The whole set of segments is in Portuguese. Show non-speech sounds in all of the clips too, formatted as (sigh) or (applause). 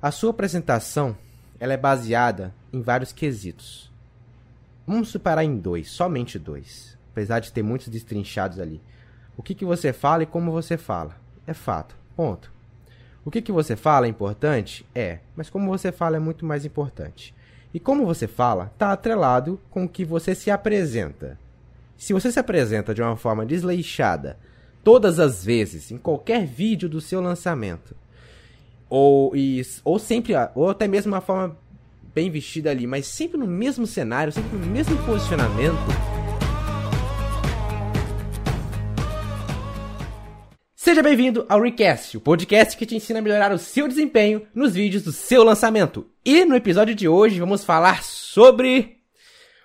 A sua apresentação ela é baseada em vários quesitos. Vamos separar em dois, somente dois. Apesar de ter muitos destrinchados ali. O que, que você fala e como você fala. É fato. Ponto. O que, que você fala é importante? É, mas como você fala é muito mais importante. E como você fala está atrelado com o que você se apresenta. Se você se apresenta de uma forma desleixada todas as vezes, em qualquer vídeo do seu lançamento, ou, e, ou sempre, ou até mesmo uma forma bem vestida ali, mas sempre no mesmo cenário, sempre no mesmo posicionamento, Seja bem-vindo ao Recast, o podcast que te ensina a melhorar o seu desempenho nos vídeos do seu lançamento. E no episódio de hoje vamos falar sobre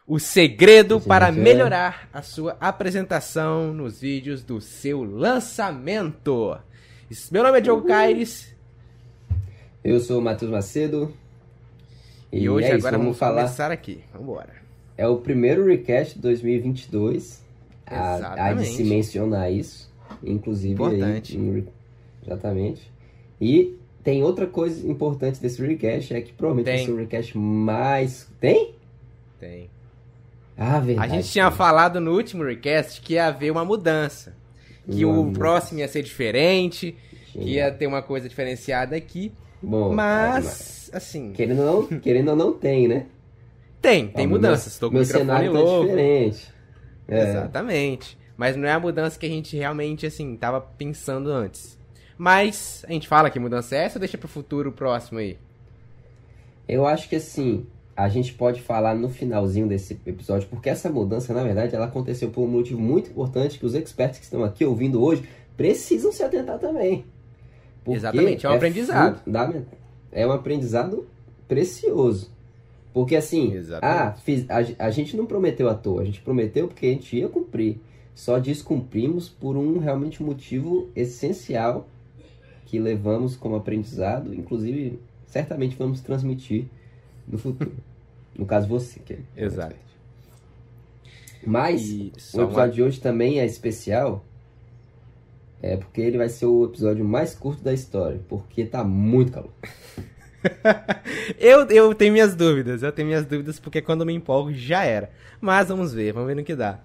o segredo para melhorar a sua apresentação nos vídeos do seu lançamento. Meu nome é Diogo Caires. Eu sou o Matheus Macedo. E, e hoje é agora vamos, vamos falar... começar aqui. Vamos embora. É o primeiro Recast de 2022. Exatamente. Há de se mencionar isso inclusive. Importante. Aí, exatamente. E tem outra coisa importante desse recast, é que provavelmente tem. vai ser o recast mais. Tem? Tem. Ah, verdade. A gente tinha falado no último recast que ia haver uma mudança. Que uma o mudança. próximo ia ser diferente, que ia ter uma coisa diferenciada aqui. Bom, mas, assim. Querendo ou não, querendo ou não tem, né? Tem, tem mudanças. Estou com meu cenário tá diferente. É. Exatamente. Mas não é a mudança que a gente realmente, assim, tava pensando antes. Mas a gente fala que mudança é essa ou deixa pro futuro próximo aí? Eu acho que assim, a gente pode falar no finalzinho desse episódio, porque essa mudança, na verdade, ela aconteceu por um motivo muito importante que os experts que estão aqui ouvindo hoje precisam se atentar também. Exatamente, é um é aprendizado. É um aprendizado precioso. Porque assim, ah, fiz, a, a gente não prometeu à toa, a gente prometeu porque a gente ia cumprir só descumprimos por um realmente motivo essencial que levamos como aprendizado, inclusive certamente vamos transmitir no futuro. (laughs) no caso você, que é Exato. Mas o episódio uma... de hoje também é especial, é porque ele vai ser o episódio mais curto da história, porque tá muito calor. (laughs) eu, eu tenho minhas dúvidas, eu tenho minhas dúvidas porque quando eu me empolgo já era. Mas vamos ver, vamos ver no que dá.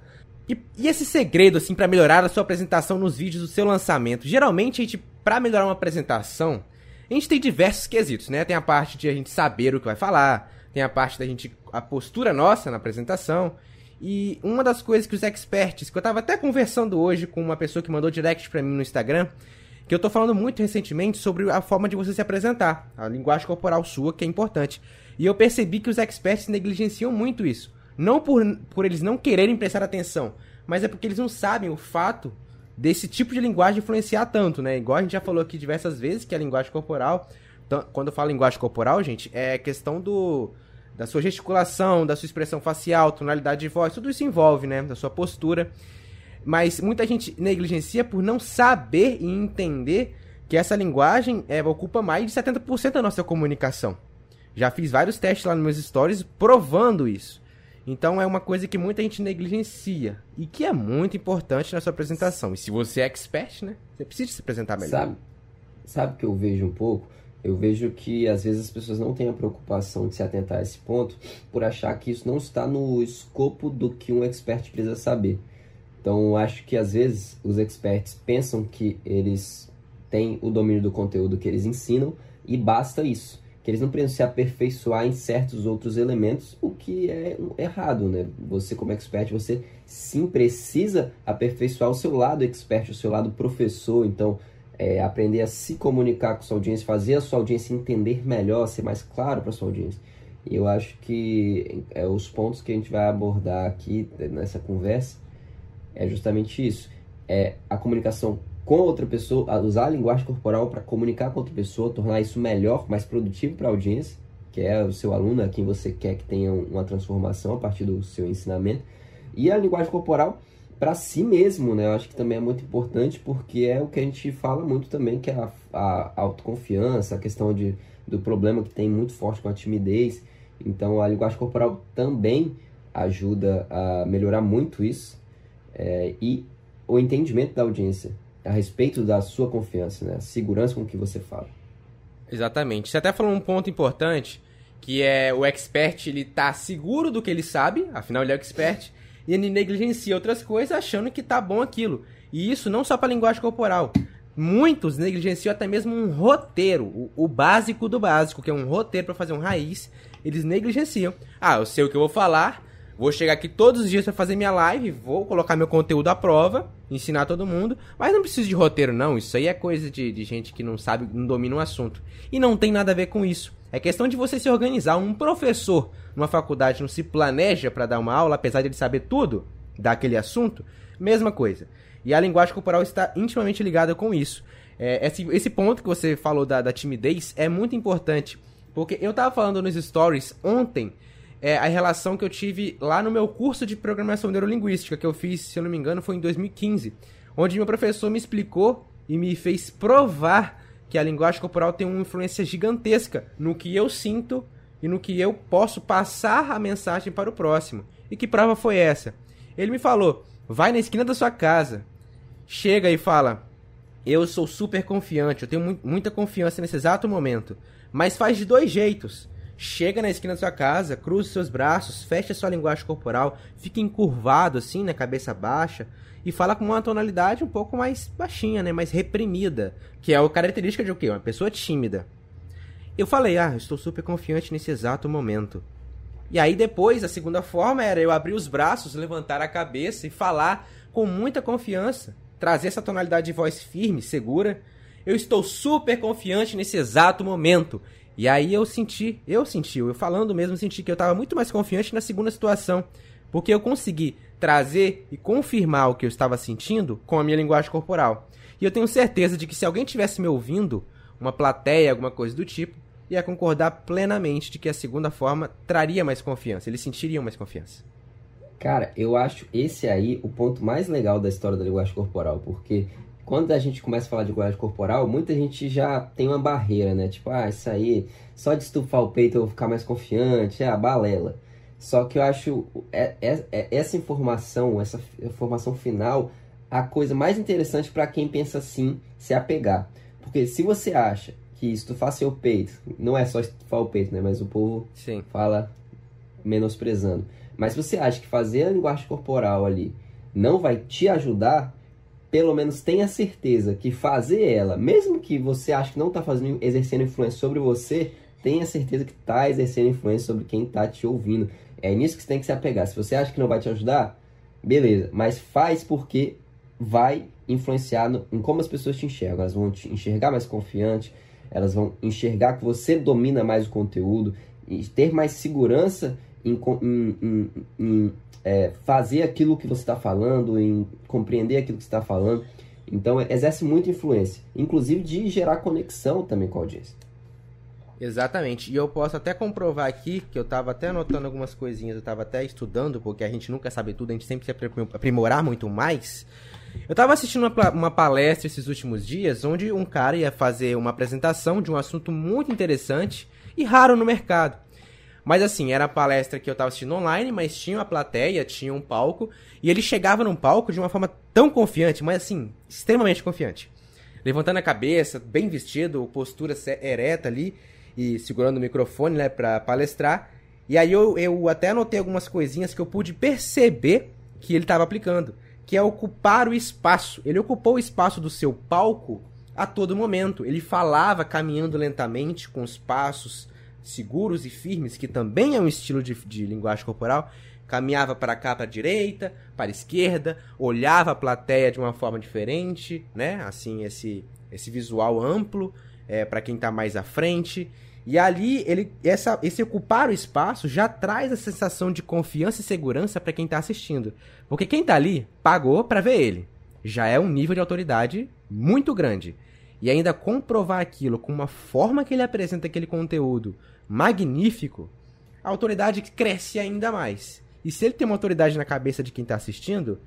E, e, esse segredo, assim, para melhorar a sua apresentação nos vídeos do seu lançamento? Geralmente, a gente, pra melhorar uma apresentação, a gente tem diversos quesitos, né? Tem a parte de a gente saber o que vai falar, tem a parte da gente, a postura nossa na apresentação. E uma das coisas que os experts, que eu tava até conversando hoje com uma pessoa que mandou direct pra mim no Instagram, que eu tô falando muito recentemente sobre a forma de você se apresentar, a linguagem corporal sua, que é importante. E eu percebi que os experts negligenciam muito isso. Não por, por eles não quererem prestar atenção, mas é porque eles não sabem o fato desse tipo de linguagem influenciar tanto, né? Igual a gente já falou aqui diversas vezes que a linguagem corporal, quando eu falo linguagem corporal, gente, é questão do da sua gesticulação, da sua expressão facial, tonalidade de voz, tudo isso envolve, né? Da sua postura. Mas muita gente negligencia por não saber e entender que essa linguagem é, ocupa mais de 70% da nossa comunicação. Já fiz vários testes lá nos meus stories provando isso. Então é uma coisa que muita gente negligencia e que é muito importante na sua apresentação. E se você é expert, né? Você precisa se apresentar melhor. Sabe, sabe que eu vejo um pouco? Eu vejo que às vezes as pessoas não têm a preocupação de se atentar a esse ponto por achar que isso não está no escopo do que um expert precisa saber. Então acho que às vezes os experts pensam que eles têm o domínio do conteúdo que eles ensinam e basta isso que eles não precisam se aperfeiçoar em certos outros elementos, o que é errado, né? Você como expert, você sim precisa aperfeiçoar o seu lado expert, o seu lado professor, então é, aprender a se comunicar com sua audiência, fazer a sua audiência entender melhor, ser mais claro para sua audiência. E eu acho que é, os pontos que a gente vai abordar aqui nessa conversa é justamente isso. É a comunicação com outra pessoa, usar a linguagem corporal para comunicar com outra pessoa, tornar isso melhor, mais produtivo para a audiência, que é o seu aluno, a quem você quer que tenha uma transformação a partir do seu ensinamento, e a linguagem corporal para si mesmo, né? Eu acho que também é muito importante porque é o que a gente fala muito também, que é a, a autoconfiança, a questão de, do problema que tem muito forte com a timidez. Então a linguagem corporal também ajuda a melhorar muito isso é, e o entendimento da audiência a respeito da sua confiança, né? A segurança com que você fala. Exatamente. Você até falou um ponto importante, que é o expert, ele tá seguro do que ele sabe, afinal ele é o expert, e ele negligencia outras coisas achando que tá bom aquilo. E isso não só para linguagem corporal. Muitos negligenciam até mesmo um roteiro, o, o básico do básico, que é um roteiro para fazer um raiz, eles negligenciam. Ah, eu sei o que eu vou falar, Vou chegar aqui todos os dias para fazer minha live, vou colocar meu conteúdo à prova, ensinar todo mundo, mas não preciso de roteiro não, isso aí é coisa de, de gente que não sabe, não domina o assunto. E não tem nada a ver com isso. É questão de você se organizar. Um professor numa faculdade não se planeja para dar uma aula, apesar de ele saber tudo daquele assunto, mesma coisa. E a linguagem corporal está intimamente ligada com isso. É, esse, esse ponto que você falou da, da timidez é muito importante, porque eu tava falando nos stories ontem é, a relação que eu tive lá no meu curso de programação neurolinguística, que eu fiz, se eu não me engano, foi em 2015, onde meu professor me explicou e me fez provar que a linguagem corporal tem uma influência gigantesca no que eu sinto e no que eu posso passar a mensagem para o próximo. E que prova foi essa? Ele me falou: vai na esquina da sua casa, chega e fala: eu sou super confiante, eu tenho muita confiança nesse exato momento, mas faz de dois jeitos chega na esquina da sua casa, cruza seus braços, fecha sua linguagem corporal, fica encurvado assim, na cabeça baixa, e fala com uma tonalidade um pouco mais baixinha, né, mais reprimida, que é a característica de o quê? Uma pessoa tímida. Eu falei, ah, estou super confiante nesse exato momento. E aí depois, a segunda forma era eu abrir os braços, levantar a cabeça e falar com muita confiança, trazer essa tonalidade de voz firme, segura. Eu estou super confiante nesse exato momento. E aí eu senti, eu senti, eu falando mesmo, senti que eu estava muito mais confiante na segunda situação. Porque eu consegui trazer e confirmar o que eu estava sentindo com a minha linguagem corporal. E eu tenho certeza de que se alguém tivesse me ouvindo, uma plateia, alguma coisa do tipo, ia concordar plenamente de que a segunda forma traria mais confiança, eles sentiriam mais confiança. Cara, eu acho esse aí o ponto mais legal da história da linguagem corporal, porque quando a gente começa a falar de linguagem corporal, muita gente já tem uma barreira, né? Tipo, ah, isso aí, só de estufar o peito eu vou ficar mais confiante, é a balela. Só que eu acho é, é, é essa informação, essa informação final, a coisa mais interessante para quem pensa assim se apegar. Porque se você acha que estufar seu peito, não é só estufar o peito, né? Mas o povo Sim. fala menosprezando. Mas se você acha que fazer a linguagem corporal ali não vai te ajudar, pelo menos tenha certeza que fazer ela, mesmo que você ache que não está fazendo, exercendo influência sobre você, tenha certeza que está exercendo influência sobre quem está te ouvindo. É nisso que você tem que se apegar. Se você acha que não vai te ajudar, beleza, mas faz porque vai influenciar no, em como as pessoas te enxergam. Elas vão te enxergar mais confiante, elas vão enxergar que você domina mais o conteúdo e ter mais segurança em, em, em, em é, fazer aquilo que você está falando, em compreender aquilo que está falando. Então, exerce muita influência, inclusive de gerar conexão também com a audiência. Exatamente. E eu posso até comprovar aqui, que eu estava até anotando algumas coisinhas, eu estava até estudando, porque a gente nunca sabe tudo, a gente sempre quer aprimorar muito mais. Eu estava assistindo uma, uma palestra esses últimos dias, onde um cara ia fazer uma apresentação de um assunto muito interessante e raro no mercado. Mas assim, era a palestra que eu tava assistindo online, mas tinha uma plateia, tinha um palco, e ele chegava num palco de uma forma tão confiante, mas assim, extremamente confiante. Levantando a cabeça, bem vestido, postura ereta ali, e segurando o microfone, né, pra palestrar. E aí eu, eu até anotei algumas coisinhas que eu pude perceber que ele estava aplicando, que é ocupar o espaço. Ele ocupou o espaço do seu palco a todo momento. Ele falava caminhando lentamente, com os passos seguros e firmes, que também é um estilo de, de linguagem corporal, caminhava para cá, para a direita, para a esquerda, olhava a plateia de uma forma diferente, né? Assim, esse, esse visual amplo é, para quem está mais à frente. E ali, ele, essa, esse ocupar o espaço já traz a sensação de confiança e segurança para quem está assistindo. Porque quem está ali pagou para ver ele. Já é um nível de autoridade muito grande. E ainda comprovar aquilo com uma forma que ele apresenta aquele conteúdo, magnífico, a autoridade cresce ainda mais. E se ele tem uma autoridade na cabeça de quem está assistindo,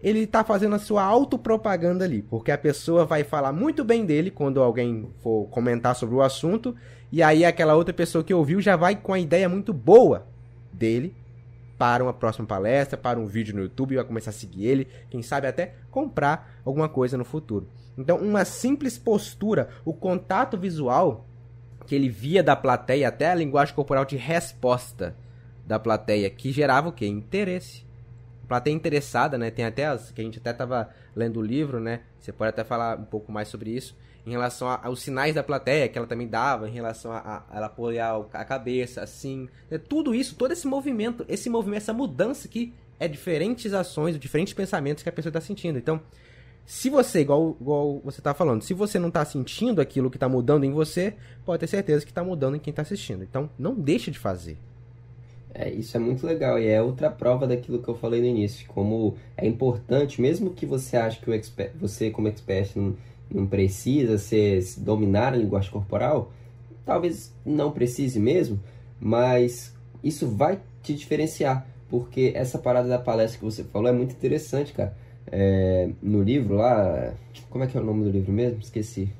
ele está fazendo a sua autopropaganda ali, porque a pessoa vai falar muito bem dele quando alguém for comentar sobre o assunto, e aí aquela outra pessoa que ouviu já vai com a ideia muito boa dele para uma próxima palestra, para um vídeo no YouTube, vai começar a seguir ele, quem sabe até comprar alguma coisa no futuro. Então, uma simples postura, o contato visual que ele via da plateia, até a linguagem corporal de resposta da plateia, que gerava o quê? Interesse. A plateia interessada, né? Tem até as que a gente até tava lendo o livro, né? Você pode até falar um pouco mais sobre isso. Em relação aos sinais da plateia que ela também dava, em relação a, a, ela apoiar a cabeça, assim. É, tudo isso, todo esse movimento, esse movimento, essa mudança que é diferentes ações, diferentes pensamentos que a pessoa está sentindo. Então, se você, igual, igual você está falando, se você não está sentindo aquilo que está mudando em você, pode ter certeza que está mudando em quem está assistindo. Então, não deixe de fazer. É, isso é muito legal e é outra prova daquilo que eu falei no início, como é importante, mesmo que você ache que o expert, você como expert não, precisa ser, dominar a linguagem corporal, talvez não precise mesmo, mas isso vai te diferenciar, porque essa parada da palestra que você falou é muito interessante, cara. É, no livro lá, como é que é o nome do livro mesmo? Esqueci.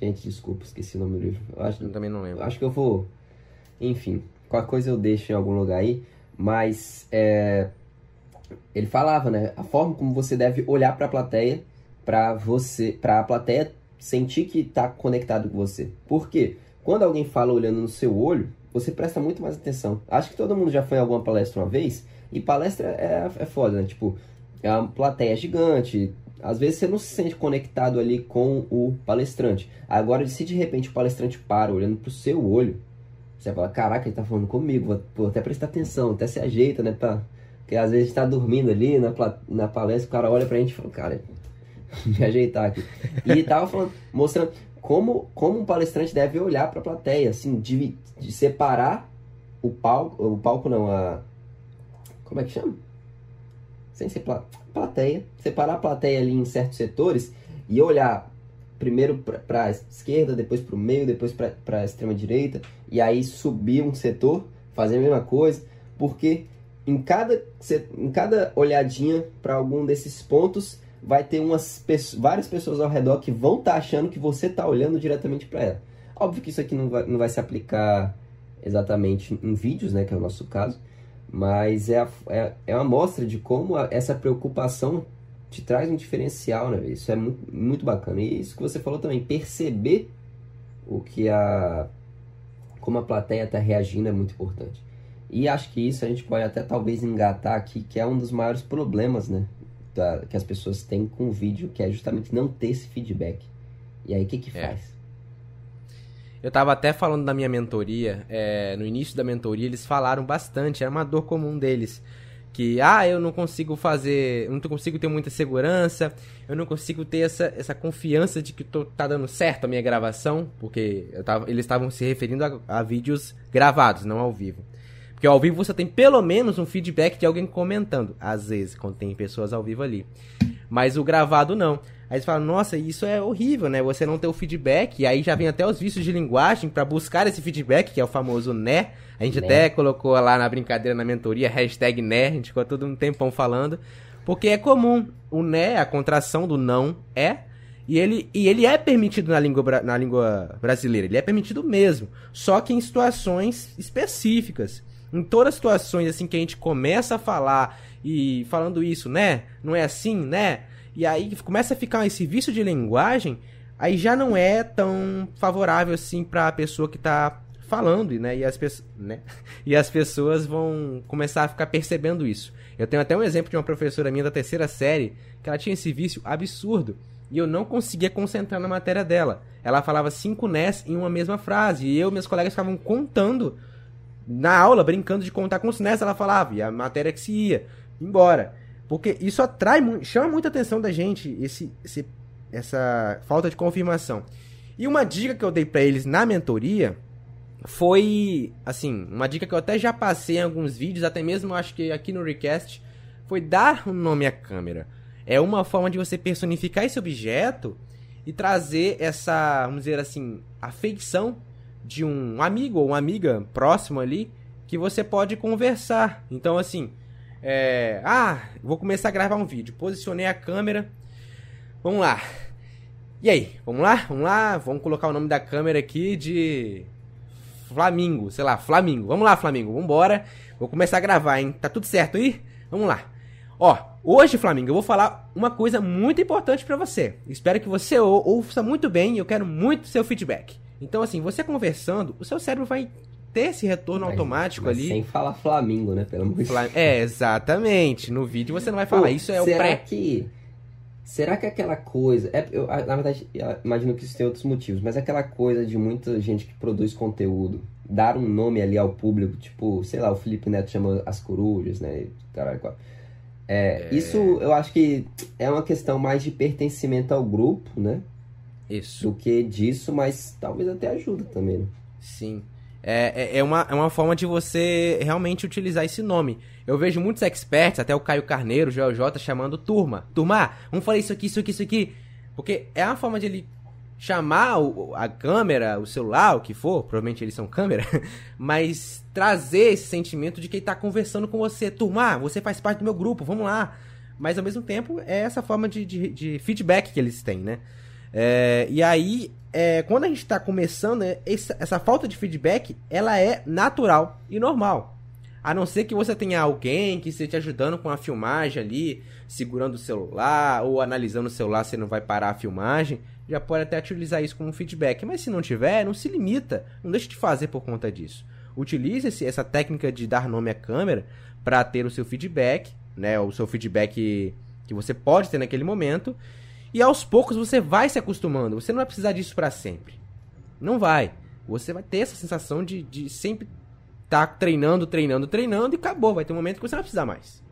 Gente, desculpa, esqueci o nome do livro. Eu, acho, eu também não lembro. Acho que eu vou, enfim, Qualquer coisa eu deixo em algum lugar aí. Mas é, ele falava, né? A forma como você deve olhar para a plateia para você, para a plateia sentir que está conectado com você. Por quê? Quando alguém fala olhando no seu olho, você presta muito mais atenção. Acho que todo mundo já foi em alguma palestra uma vez, e palestra é, é foda, né? Tipo, é uma plateia gigante. Às vezes você não se sente conectado ali com o palestrante. Agora, se de repente o palestrante para olhando pro seu olho, você fala, caraca, ele tá falando comigo, vou, vou até prestar atenção, até se ajeita, né? Pra... Porque às vezes a gente tá dormindo ali na, na palestra, o cara olha pra gente e fala, cara, (laughs) me ajeitar aqui. E tava falando, mostrando como, como um palestrante deve olhar pra plateia, assim, de, de separar o palco, o palco não, a. Como é que chama? Sem ser plateia. Separar a plateia ali em certos setores e olhar primeiro para a esquerda, depois para o meio, depois para a extrema direita, e aí subir um setor, fazer a mesma coisa, porque em cada, em cada olhadinha para algum desses pontos vai ter umas várias pessoas ao redor que vão estar tá achando que você está olhando diretamente para ela. Óbvio que isso aqui não vai, não vai se aplicar exatamente em vídeos, né, que é o nosso caso, mas é, a, é, é uma amostra de como a, essa preocupação te traz um diferencial, né? Isso é muito, muito bacana. E isso que você falou também, perceber o que a como a plateia está reagindo é muito importante. E acho que isso a gente pode até talvez engatar aqui, que é um dos maiores problemas, né? Da, que as pessoas têm com o vídeo, que é justamente não ter esse feedback. E aí, o que que é. faz? Eu estava até falando da minha mentoria, é, no início da mentoria eles falaram bastante, era uma dor comum deles que ah, eu não consigo fazer, eu não consigo ter muita segurança, eu não consigo ter essa, essa confiança de que tô, tá dando certo a minha gravação, porque tava, eles estavam se referindo a, a, vídeos gravados, não ao vivo. Porque ao vivo você tem pelo menos um feedback de alguém comentando, às vezes, quando tem pessoas ao vivo ali. Mas o gravado não. Aí você fala, nossa, isso é horrível, né? Você não ter o feedback, e aí já vem até os vícios de linguagem para buscar esse feedback, que é o famoso né. A gente né? até colocou lá na brincadeira, na mentoria, hashtag né, a gente ficou todo um tempão falando. Porque é comum, o né, a contração do não, é, e ele, e ele é permitido na língua, na língua brasileira, ele é permitido mesmo. Só que em situações específicas. Em todas as situações assim que a gente começa a falar e falando isso, né? Não é assim, né? E aí começa a ficar esse vício de linguagem, aí já não é tão favorável assim para a pessoa que está falando, né? E as, né? (laughs) e as pessoas vão começar a ficar percebendo isso. Eu tenho até um exemplo de uma professora minha da terceira série que ela tinha esse vício absurdo e eu não conseguia concentrar na matéria dela. Ela falava cinco NES em uma mesma frase e eu e meus colegas ficavam contando na aula, brincando de contar com os ela falava e a matéria que se ia embora. Porque isso atrai, chama muita atenção da gente, esse, esse, essa falta de confirmação. E uma dica que eu dei para eles na mentoria foi, assim, uma dica que eu até já passei em alguns vídeos, até mesmo acho que aqui no Recast, foi dar um nome à câmera. É uma forma de você personificar esse objeto e trazer essa, vamos dizer assim, afeição de um amigo ou uma amiga próximo ali que você pode conversar. Então, assim, é, ah, vou começar a gravar um vídeo. Posicionei a câmera. Vamos lá. E aí, vamos lá? Vamos lá? Vamos colocar o nome da câmera aqui de Flamingo, sei lá, Flamingo. Vamos lá, Flamingo, vambora. Vou começar a gravar, hein? Tá tudo certo aí? Vamos lá. Ó, hoje, Flamingo, eu vou falar uma coisa muito importante para você. Espero que você ouça muito bem e eu quero muito seu feedback. Então, assim, você conversando, o seu cérebro vai ter esse retorno mas, automático mas ali. Sem falar Flamingo, né? Pelo amor de Deus. É, exatamente. No vídeo você não vai falar. Pô, isso é o pré. Que... Será que aquela coisa. É, eu, na verdade, eu imagino que isso tem outros motivos, mas aquela coisa de muita gente que produz conteúdo dar um nome ali ao público, tipo, sei lá, o Felipe Neto chama as corujas, né? Caralho, é, é... Isso eu acho que é uma questão mais de pertencimento ao grupo, né? Isso. Do que disso, mas talvez até ajuda também, né? Sim. É, é, é, uma, é uma forma de você realmente utilizar esse nome. Eu vejo muitos experts, até o Caio Carneiro, o Joel J, chamando turma. Turma, vamos falar isso aqui, isso aqui, isso aqui. Porque é uma forma de ele chamar o, a câmera, o celular, o que for, provavelmente eles são câmera, (laughs) mas trazer esse sentimento de que ele tá conversando com você. Turma, você faz parte do meu grupo, vamos lá. Mas ao mesmo tempo é essa forma de, de, de feedback que eles têm, né? É, e aí, é, quando a gente está começando, né, essa, essa falta de feedback, ela é natural e normal. A não ser que você tenha alguém que esteja te ajudando com a filmagem ali, segurando o celular ou analisando o celular, você não vai parar a filmagem. Já pode até utilizar isso como feedback. Mas se não tiver, não se limita. Não deixe de fazer por conta disso. Utilize essa técnica de dar nome à câmera para ter o seu feedback, né? O seu feedback que você pode ter naquele momento. E aos poucos você vai se acostumando. Você não vai precisar disso para sempre. Não vai. Você vai ter essa sensação de, de sempre estar tá treinando, treinando, treinando e acabou. Vai ter um momento que você não vai precisar mais.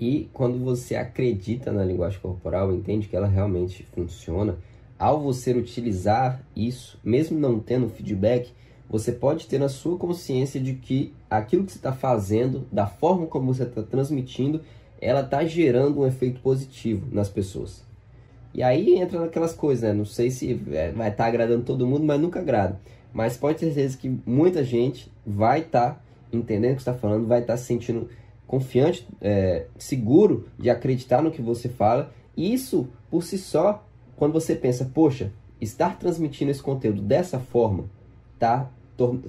E quando você acredita na linguagem corporal, entende que ela realmente funciona, ao você utilizar isso, mesmo não tendo feedback, você pode ter na sua consciência de que aquilo que você está fazendo, da forma como você está transmitindo, ela está gerando um efeito positivo nas pessoas. E aí entra naquelas coisas, né? Não sei se é, vai estar tá agradando todo mundo, mas nunca agrada. Mas pode ter certeza que muita gente vai estar tá entendendo o que está falando, vai estar tá se sentindo confiante, é, seguro de acreditar no que você fala. E isso, por si só, quando você pensa, poxa, estar transmitindo esse conteúdo dessa forma, tá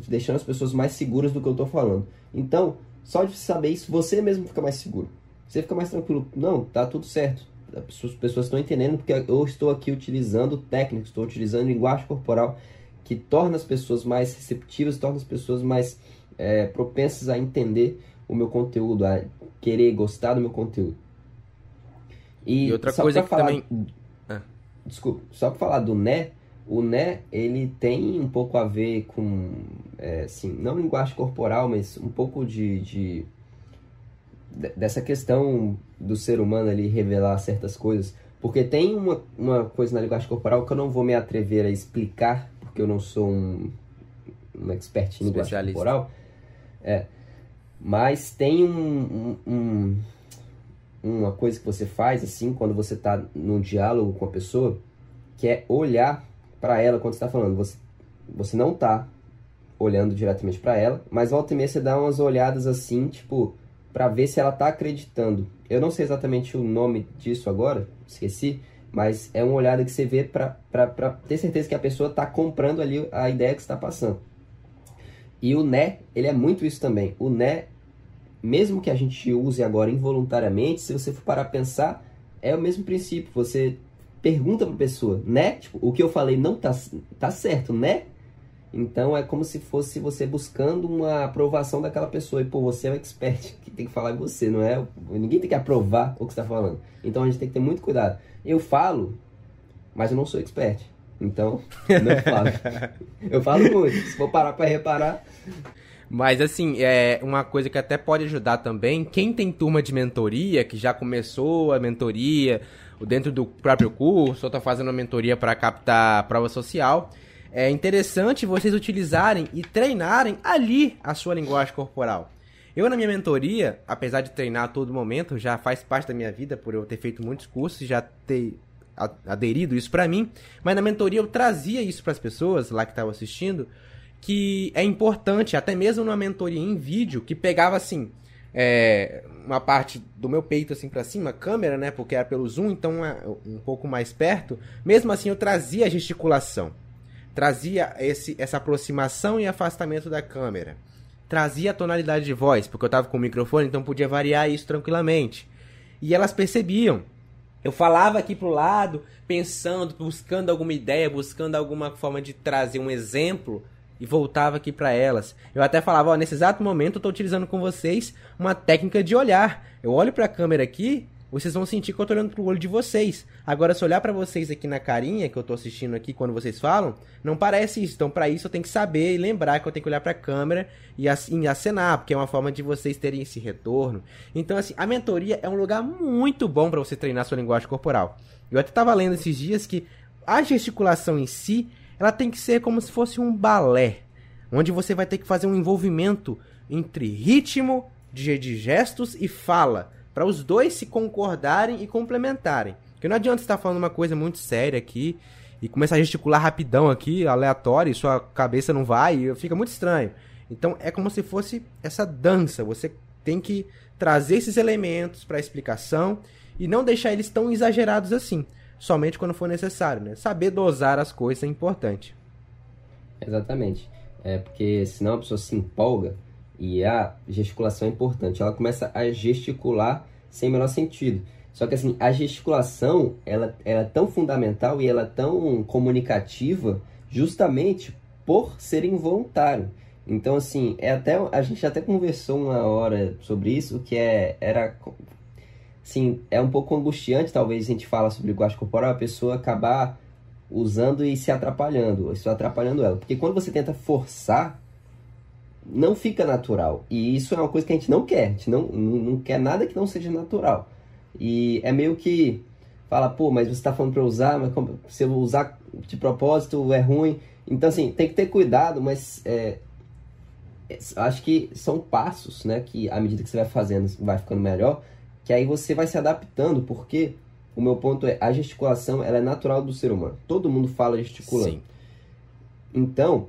deixando as pessoas mais seguras do que eu estou falando. Então, só de saber isso, você mesmo fica mais seguro. Você fica mais tranquilo. Não, tá tudo certo as pessoas estão entendendo porque eu estou aqui utilizando técnicas, estou utilizando linguagem corporal que torna as pessoas mais receptivas, torna as pessoas mais é, propensas a entender o meu conteúdo, a querer gostar do meu conteúdo. E, e outra coisa que falar, também... Ah. Desculpa, só para falar do né, o né, ele tem um pouco a ver com, é, assim, não linguagem corporal, mas um pouco de, de dessa questão do ser humano ali revelar certas coisas. Porque tem uma, uma coisa na linguagem corporal que eu não vou me atrever a explicar, porque eu não sou um, um expert em linguagem corporal. É, mas tem um, um, uma coisa que você faz assim quando você está num diálogo com a pessoa, que é olhar para ela quando está falando. Você, você não está olhando diretamente para ela, mas volta e meia você dá umas olhadas assim, tipo, para ver se ela está acreditando. Eu não sei exatamente o nome disso agora, esqueci, mas é uma olhada que você vê para ter certeza que a pessoa está comprando ali a ideia que está passando. E o né, ele é muito isso também. O né, mesmo que a gente use agora involuntariamente, se você for parar a pensar, é o mesmo princípio. Você pergunta para a pessoa, né? Tipo, o que eu falei não tá, tá certo, né? Então é como se fosse você buscando uma aprovação daquela pessoa. E pô, você é o expert, (laughs) que tem que falar em você, não é? Ninguém tem que aprovar o que está falando. Então a gente tem que ter muito cuidado. Eu falo, mas eu não sou expert. Então, (laughs) não falo. eu falo muito. Se for parar para reparar. Mas assim, é uma coisa que até pode ajudar também, quem tem turma de mentoria, que já começou a mentoria, dentro do próprio curso, ou está fazendo uma mentoria para captar prova social, é interessante vocês utilizarem e treinarem ali a sua linguagem corporal. Eu, na minha mentoria, apesar de treinar a todo momento, já faz parte da minha vida por eu ter feito muitos cursos, já ter aderido isso para mim, mas na mentoria eu trazia isso para as pessoas lá que estavam assistindo, que é importante, até mesmo numa mentoria em vídeo, que pegava assim, é, uma parte do meu peito assim para cima, câmera, né, porque era pelo zoom, então é um pouco mais perto, mesmo assim eu trazia a gesticulação trazia esse, essa aproximação e afastamento da câmera. Trazia a tonalidade de voz, porque eu estava com o microfone, então podia variar isso tranquilamente. E elas percebiam Eu falava aqui pro lado, pensando, buscando alguma ideia, buscando alguma forma de trazer um exemplo e voltava aqui para elas. Eu até falava, ó, nesse exato momento eu tô utilizando com vocês uma técnica de olhar. Eu olho para a câmera aqui vocês vão sentir que eu tô olhando pro olho de vocês. Agora, se olhar para vocês aqui na carinha que eu tô assistindo aqui quando vocês falam, não parece isso. Então, para isso eu tenho que saber e lembrar que eu tenho que olhar para a câmera e, e acenar, porque é uma forma de vocês terem esse retorno. Então, assim, a mentoria é um lugar muito bom para você treinar sua linguagem corporal. Eu até tava lendo esses dias que a gesticulação em si, ela tem que ser como se fosse um balé, onde você vai ter que fazer um envolvimento entre ritmo de gestos e fala para os dois se concordarem e complementarem. Porque não adianta estar falando uma coisa muito séria aqui e começar a gesticular rapidão aqui, aleatório, e sua cabeça não vai, fica muito estranho. Então é como se fosse essa dança. Você tem que trazer esses elementos para a explicação e não deixar eles tão exagerados assim, somente quando for necessário. Né? Saber dosar as coisas é importante. Exatamente. É porque senão a pessoa se empolga e a gesticulação é importante. Ela começa a gesticular sem o menor sentido. Só que assim, a gesticulação, ela, ela é tão fundamental e ela é tão comunicativa justamente por ser involuntário. Então, assim, é até, a gente até conversou uma hora sobre isso, que é, era, assim, é um pouco angustiante, talvez, a gente fala sobre linguagem corporal, a pessoa acabar usando e se atrapalhando, isso atrapalhando ela. Porque quando você tenta forçar não fica natural. E isso é uma coisa que a gente não quer. A gente não, não quer nada que não seja natural. E é meio que fala, pô, mas você está falando para usar, mas se eu usar de propósito é ruim. Então, assim, tem que ter cuidado, mas é, é, acho que são passos, né? Que à medida que você vai fazendo, vai ficando melhor, que aí você vai se adaptando, porque o meu ponto é, a gesticulação, ela é natural do ser humano. Todo mundo fala gesticulando. Sim. Então,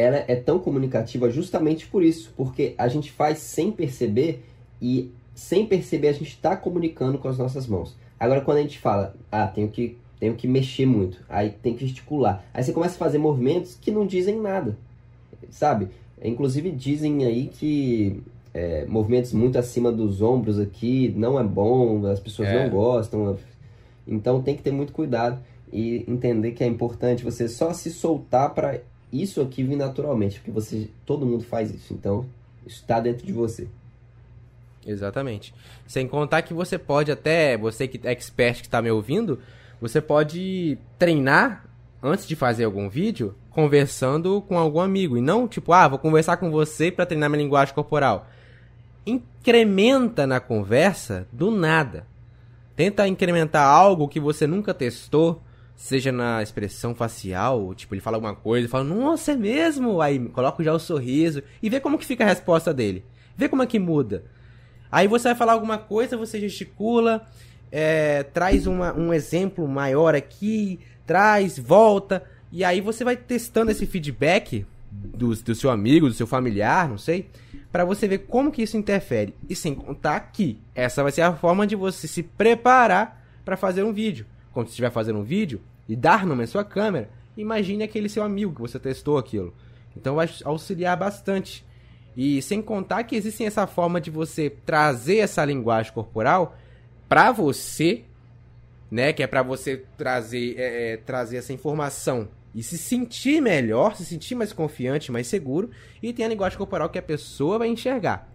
ela é tão comunicativa justamente por isso, porque a gente faz sem perceber e sem perceber a gente está comunicando com as nossas mãos. Agora quando a gente fala, ah, tenho que tenho que mexer muito, aí tem que gesticular, aí você começa a fazer movimentos que não dizem nada, sabe? Inclusive dizem aí que é, movimentos muito acima dos ombros aqui não é bom, as pessoas é. não gostam, então tem que ter muito cuidado e entender que é importante você só se soltar para isso aqui vem naturalmente, porque você, todo mundo faz isso. Então, está dentro de você. Exatamente. Sem contar que você pode até, você que é expert que está me ouvindo, você pode treinar antes de fazer algum vídeo conversando com algum amigo. E não tipo, ah, vou conversar com você para treinar minha linguagem corporal. Incrementa na conversa do nada. Tenta incrementar algo que você nunca testou seja na expressão facial, tipo, ele fala alguma coisa fala, nossa, é mesmo? Aí coloca já o sorriso e vê como que fica a resposta dele. Vê como é que muda. Aí você vai falar alguma coisa, você gesticula, é, traz uma, um exemplo maior aqui, traz, volta, e aí você vai testando esse feedback do, do seu amigo, do seu familiar, não sei, para você ver como que isso interfere. E sem contar que essa vai ser a forma de você se preparar para fazer um vídeo. Quando você estiver fazendo um vídeo, e dar nome à sua câmera, imagine aquele seu amigo que você testou aquilo. Então vai auxiliar bastante. E sem contar que existe essa forma de você trazer essa linguagem corporal para você, né? Que é para você trazer, é, é, trazer essa informação e se sentir melhor, se sentir mais confiante, mais seguro. E tem a linguagem corporal que a pessoa vai enxergar.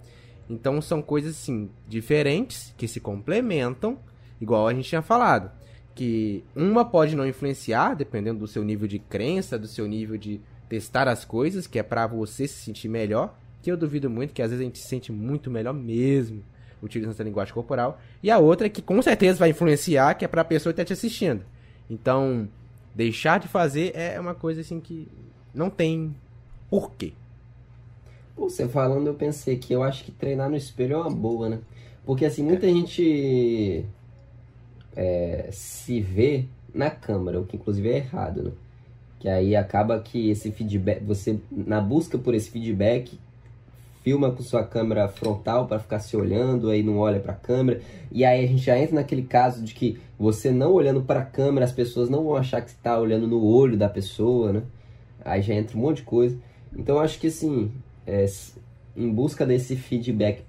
Então são coisas assim diferentes que se complementam, igual a gente tinha falado que uma pode não influenciar, dependendo do seu nível de crença, do seu nível de testar as coisas, que é para você se sentir melhor, que eu duvido muito, que às vezes a gente se sente muito melhor mesmo utilizando essa linguagem corporal. E a outra é que com certeza vai influenciar, que é para a pessoa estar te assistindo. Então, deixar de fazer é uma coisa assim que não tem porquê. Você falando, eu pensei que eu acho que treinar no espelho é uma boa, né? Porque assim, muita gente é, se vê na câmera, o que inclusive é errado, né? Que aí acaba que esse feedback, você na busca por esse feedback, filma com sua câmera frontal para ficar se olhando, aí não olha para a câmera, e aí a gente já entra naquele caso de que você não olhando para a câmera, as pessoas não vão achar que está olhando no olho da pessoa, né? Aí já entra um monte de coisa. Então acho que assim, é, em busca desse feedback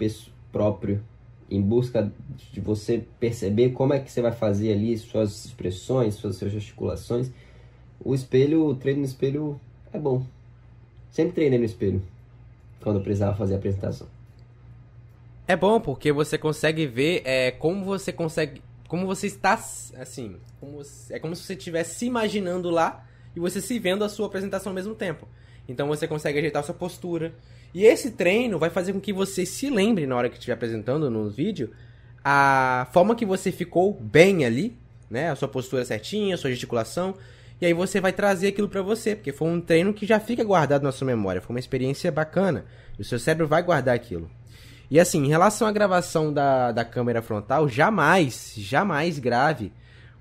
próprio em busca de você perceber como é que você vai fazer ali suas expressões, suas, suas gesticulações, o espelho, o treino no espelho é bom. Sempre treinei no espelho quando eu precisava fazer a apresentação. É bom porque você consegue ver é, como você consegue. Como você está. Assim. Como, é como se você estivesse se imaginando lá e você se vendo a sua apresentação ao mesmo tempo. Então você consegue ajeitar sua postura. E esse treino vai fazer com que você se lembre na hora que estiver apresentando no vídeo a forma que você ficou bem ali, né? A sua postura certinha, a sua gesticulação. E aí você vai trazer aquilo para você, porque foi um treino que já fica guardado na sua memória, foi uma experiência bacana. E o seu cérebro vai guardar aquilo. E assim, em relação à gravação da, da câmera frontal, jamais, jamais grave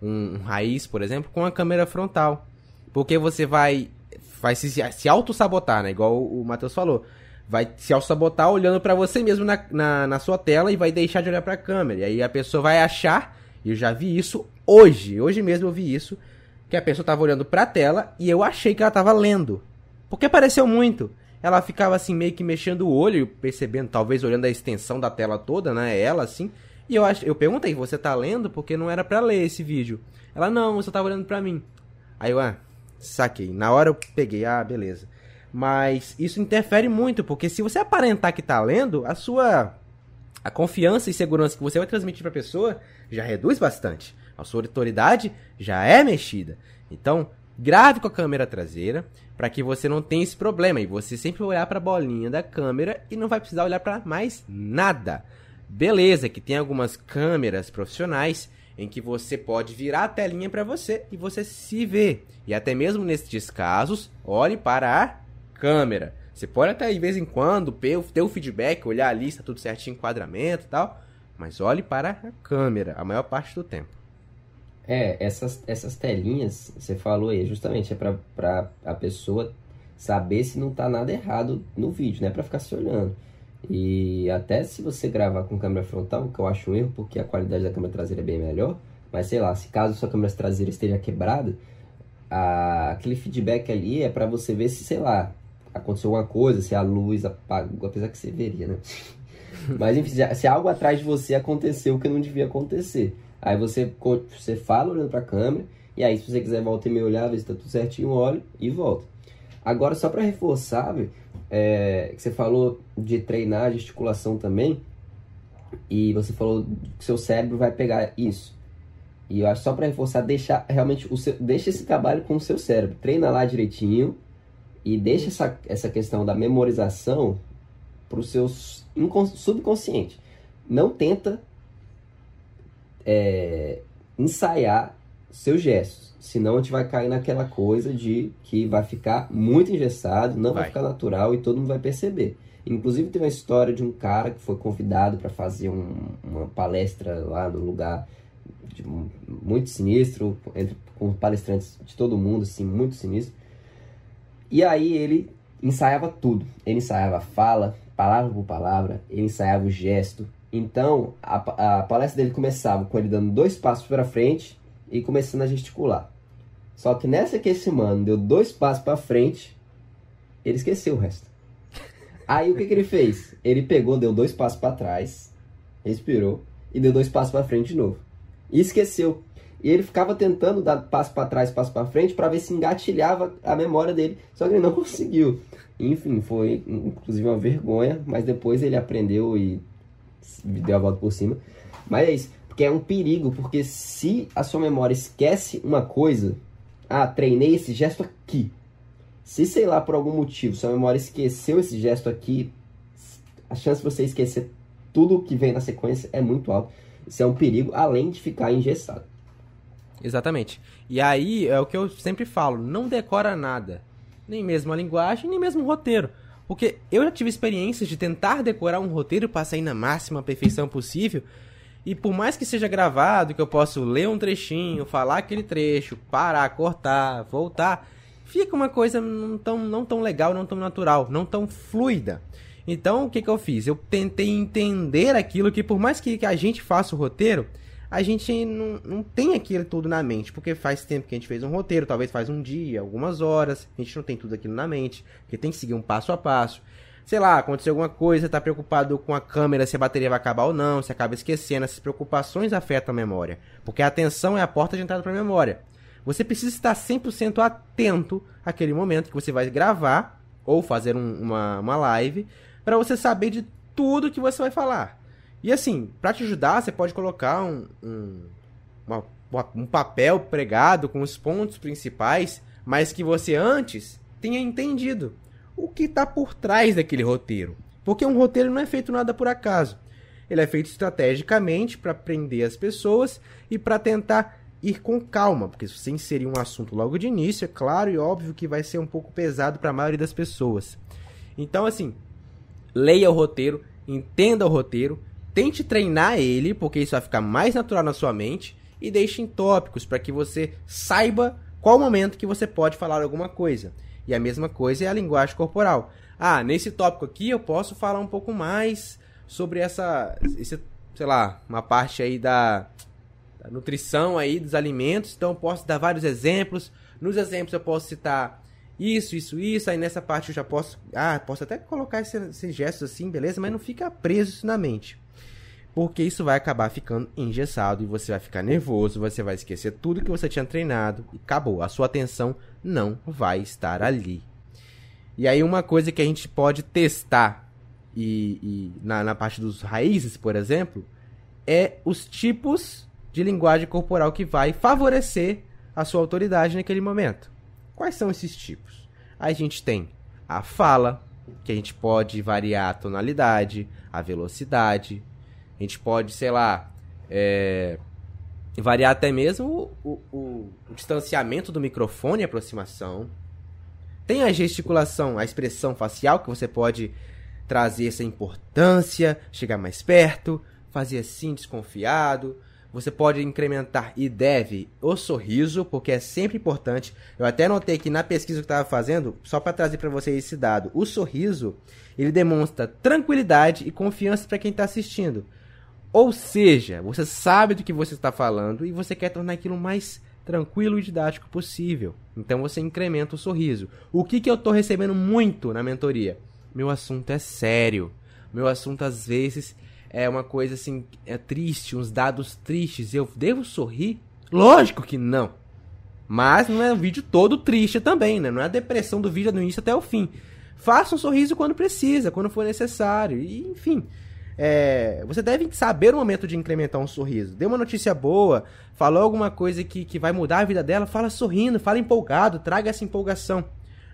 um, um raiz, por exemplo, com a câmera frontal. Porque você vai, vai se, se auto-sabotar, né? Igual o, o Matheus falou. Vai se auto-sabotar olhando para você mesmo na, na, na, sua tela e vai deixar de olhar para a câmera. E aí a pessoa vai achar, e eu já vi isso hoje, hoje mesmo eu vi isso, que a pessoa tava olhando para a tela e eu achei que ela tava lendo. Porque pareceu muito ela ficava assim meio que mexendo o olho, percebendo, talvez olhando a extensão da tela toda, né? Ela assim. E eu acho, eu perguntei, você tá lendo? Porque não era para ler esse vídeo. Ela não, você tava olhando para mim. Aí eu, ah, saquei. Na hora eu peguei, ah, beleza. Mas isso interfere muito, porque se você aparentar que tá lendo, a sua a confiança e segurança que você vai transmitir para a pessoa já reduz bastante. A sua autoridade já é mexida. Então, grave com a câmera traseira, para que você não tenha esse problema e você sempre olhar para a bolinha da câmera e não vai precisar olhar para mais nada. Beleza, que tem algumas câmeras profissionais em que você pode virar a telinha para você e você se vê. E até mesmo nesses casos, olhe para a câmera. Você pode até de vez em quando ter o feedback, olhar ali, está tudo certinho, enquadramento e tal, mas olhe para a câmera a maior parte do tempo. É, essas, essas telinhas, você falou aí, justamente é para a pessoa saber se não tá nada errado no vídeo, não é para ficar se olhando. E até se você gravar com câmera frontal, que eu acho um erro, porque a qualidade da câmera traseira é bem melhor, mas sei lá, se caso sua câmera traseira esteja quebrada, a, aquele feedback ali é para você ver se, sei lá, aconteceu alguma coisa, se a luz apagou, apesar que você veria, né? (laughs) Mas enfim, se algo atrás de você aconteceu que não devia acontecer. Aí você, você fala olhando para a câmera, e aí se você quiser voltar e me olhar, ver se está tudo certinho, olha e volta. Agora, só para reforçar, é, que você falou de treinar a gesticulação também, e você falou que seu cérebro vai pegar isso. E eu acho só para reforçar, deixar realmente o seu, deixa esse trabalho com o seu cérebro. Treina lá direitinho e deixa essa, essa questão da memorização para o seu subconsciente. Não tenta é, ensaiar seus gestos. Senão a gente vai cair naquela coisa de que vai ficar muito engessado, não vai, vai ficar natural e todo mundo vai perceber. Inclusive tem uma história de um cara que foi convidado para fazer um, uma palestra lá no lugar de, muito sinistro, entre, com palestrantes de todo mundo, assim, muito sinistro. E aí ele ensaiava tudo. Ele ensaiava fala, palavra por palavra, ele ensaiava o gesto, então, a, a palestra dele começava com ele dando dois passos para frente e começando a gesticular. Só que nessa que esse mano deu dois passos para frente, ele esqueceu o resto. Aí o que, que ele fez? Ele pegou, deu dois passos para trás, respirou e deu dois passos para frente de novo. E esqueceu. E ele ficava tentando dar passo para trás, passo para frente para ver se engatilhava a memória dele. Só que ele não (laughs) conseguiu. Enfim, foi inclusive uma vergonha, mas depois ele aprendeu e deu a volta por cima. Mas é isso, porque é um perigo, porque se a sua memória esquece uma coisa, ah, treinei esse gesto aqui. Se, sei lá, por algum motivo, sua memória esqueceu esse gesto aqui, a chance de você esquecer tudo que vem na sequência é muito alta. Isso é um perigo, além de ficar engessado. Exatamente. E aí é o que eu sempre falo: não decora nada. Nem mesmo a linguagem, nem mesmo o roteiro. Porque eu já tive experiências de tentar decorar um roteiro para sair na máxima perfeição possível. E por mais que seja gravado, que eu possa ler um trechinho, falar aquele trecho, parar, cortar, voltar, fica uma coisa não tão, não tão legal, não tão natural, não tão fluida. Então, o que, que eu fiz? Eu tentei entender aquilo que, por mais que, que a gente faça o roteiro, a gente não, não tem aquilo tudo na mente, porque faz tempo que a gente fez um roteiro, talvez faz um dia, algumas horas, a gente não tem tudo aquilo na mente, porque tem que seguir um passo a passo. sei lá, aconteceu alguma coisa, tá preocupado com a câmera, se a bateria vai acabar ou não, se acaba esquecendo, essas preocupações afetam a memória, porque a atenção é a porta de entrada para a memória. Você precisa estar 100% atento àquele momento que você vai gravar ou fazer um, uma, uma live para você saber de tudo que você vai falar. E assim, para te ajudar, você pode colocar um, um, uma, um papel pregado com os pontos principais, mas que você antes tenha entendido o que está por trás daquele roteiro. Porque um roteiro não é feito nada por acaso. Ele é feito estrategicamente para prender as pessoas e para tentar ir com calma, porque se você inserir um assunto logo de início, é claro e óbvio que vai ser um pouco pesado para a maioria das pessoas. Então, assim, leia o roteiro, entenda o roteiro, tente treinar ele, porque isso vai ficar mais natural na sua mente, e deixe em tópicos para que você saiba qual momento que você pode falar alguma coisa. E a mesma coisa é a linguagem corporal. Ah, nesse tópico aqui eu posso falar um pouco mais sobre essa, esse, sei lá, uma parte aí da, da nutrição aí dos alimentos. Então eu posso dar vários exemplos. Nos exemplos eu posso citar isso, isso, isso. Aí nessa parte eu já posso, ah, posso até colocar esses, esses gestos assim, beleza? Mas não fica preso isso na mente porque isso vai acabar ficando engessado e você vai ficar nervoso, você vai esquecer tudo que você tinha treinado e acabou. A sua atenção não vai estar ali. E aí uma coisa que a gente pode testar e, e na, na parte dos raízes, por exemplo, é os tipos de linguagem corporal que vai favorecer a sua autoridade naquele momento. Quais são esses tipos? A gente tem a fala, que a gente pode variar a tonalidade, a velocidade, a gente pode, sei lá, é, variar até mesmo o, o, o, distanciamento do microfone e aproximação. Tem a gesticulação, a expressão facial, que você pode trazer essa importância, chegar mais perto, fazer assim desconfiado. Você pode incrementar e deve o sorriso, porque é sempre importante. Eu até notei que na pesquisa que estava fazendo, só para trazer para vocês esse dado, o sorriso ele demonstra tranquilidade e confiança para quem está assistindo. Ou seja, você sabe do que você está falando e você quer tornar aquilo mais tranquilo e didático possível. Então você incrementa o sorriso. O que, que eu estou recebendo muito na mentoria? Meu assunto é sério. Meu assunto às vezes é uma coisa assim, é triste, uns dados tristes. Eu devo sorrir? Lógico que não. Mas não é um vídeo todo triste também, né? Não é a depressão do vídeo do início até o fim. Faça um sorriso quando precisa, quando for necessário. E, enfim, é, você deve saber o momento de incrementar um sorriso. Deu uma notícia boa, falou alguma coisa que, que vai mudar a vida dela, fala sorrindo, fala empolgado, traga essa empolgação.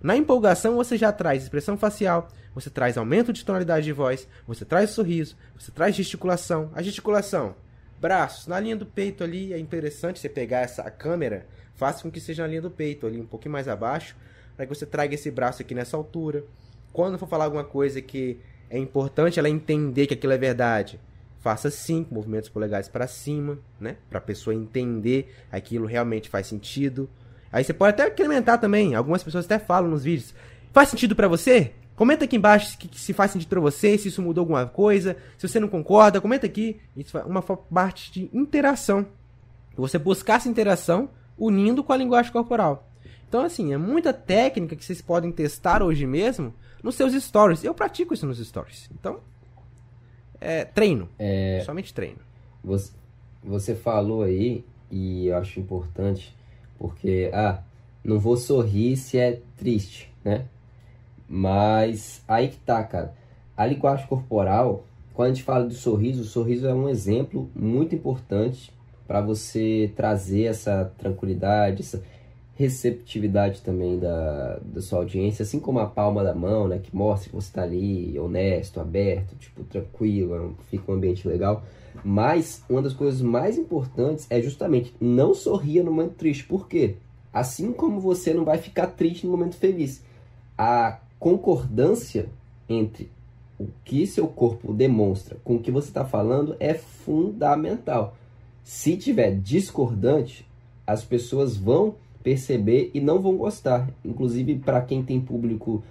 Na empolgação você já traz expressão facial, você traz aumento de tonalidade de voz, você traz sorriso, você traz gesticulação. A gesticulação, braços na linha do peito ali, é interessante você pegar essa câmera, faça com que seja na linha do peito ali, um pouquinho mais abaixo, para que você traga esse braço aqui nessa altura. Quando for falar alguma coisa que é importante ela entender que aquilo é verdade. Faça sim, com movimentos polegares para cima, né? Para a pessoa entender aquilo realmente faz sentido. Aí você pode até incrementar também. Algumas pessoas até falam nos vídeos. Faz sentido para você? Comenta aqui embaixo se, se faz sentido para você, se isso mudou alguma coisa. Se você não concorda, comenta aqui. Isso é uma parte de interação. Você buscar essa interação unindo com a linguagem corporal. Então, assim, é muita técnica que vocês podem testar hoje mesmo nos seus stories. Eu pratico isso nos stories. Então, é treino. É, somente treino. Você, você falou aí, e eu acho importante, porque, ah, não vou sorrir se é triste, né? Mas aí que tá, cara. A linguagem corporal, quando a gente fala do sorriso, o sorriso é um exemplo muito importante para você trazer essa tranquilidade, essa, receptividade também da, da sua audiência, assim como a palma da mão, né, que mostra que você está ali honesto, aberto, tipo, tranquilo, é fica um ambiente legal. Mas uma das coisas mais importantes é justamente não sorria no momento triste. Por quê? Assim como você não vai ficar triste no momento feliz. A concordância entre o que seu corpo demonstra com o que você está falando é fundamental. Se tiver discordante, as pessoas vão perceber e não vão gostar. Inclusive, para quem tem público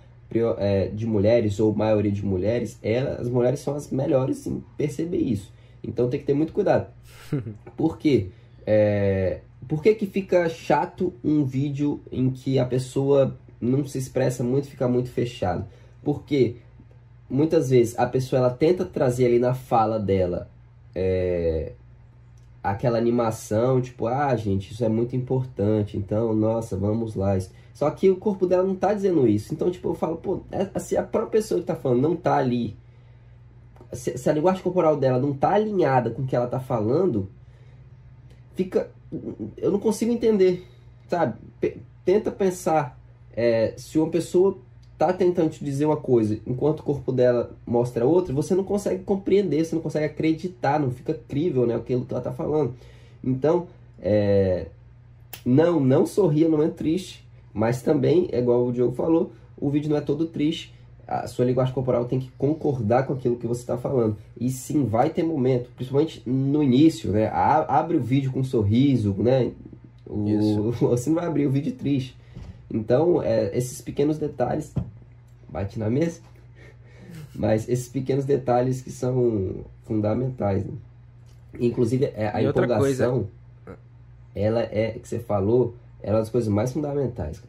é, de mulheres ou maioria de mulheres, as mulheres são as melhores em perceber isso. Então tem que ter muito cuidado. (laughs) Por quê? É, por que, que fica chato um vídeo em que a pessoa não se expressa muito, fica muito fechado? Porque muitas vezes a pessoa ela tenta trazer ali na fala dela é, aquela animação, tipo, ah, gente, isso é muito importante, então, nossa, vamos lá. Só que o corpo dela não tá dizendo isso. Então, tipo, eu falo, pô, é, se a própria pessoa que tá falando não tá ali, se, se a linguagem corporal dela não tá alinhada com o que ela tá falando, fica. Eu não consigo entender, sabe? P tenta pensar é, se uma pessoa tá tentando te dizer uma coisa enquanto o corpo dela mostra outra, você não consegue compreender, você não consegue acreditar, não fica crível né, aquilo que ela tá falando. Então, é, não, não sorria no momento triste, mas também, é igual o Diogo falou, o vídeo não é todo triste. A sua linguagem corporal tem que concordar com aquilo que você está falando. E sim, vai ter momento, principalmente no início, né? Abre o vídeo com um sorriso, né? O, (laughs) você não vai abrir o vídeo triste. Então, é, esses pequenos detalhes, bate na mesa, (laughs) mas esses pequenos detalhes que são fundamentais. Né? Inclusive, é, a e empolgação, ela é, que você falou, ela é uma das coisas mais fundamentais.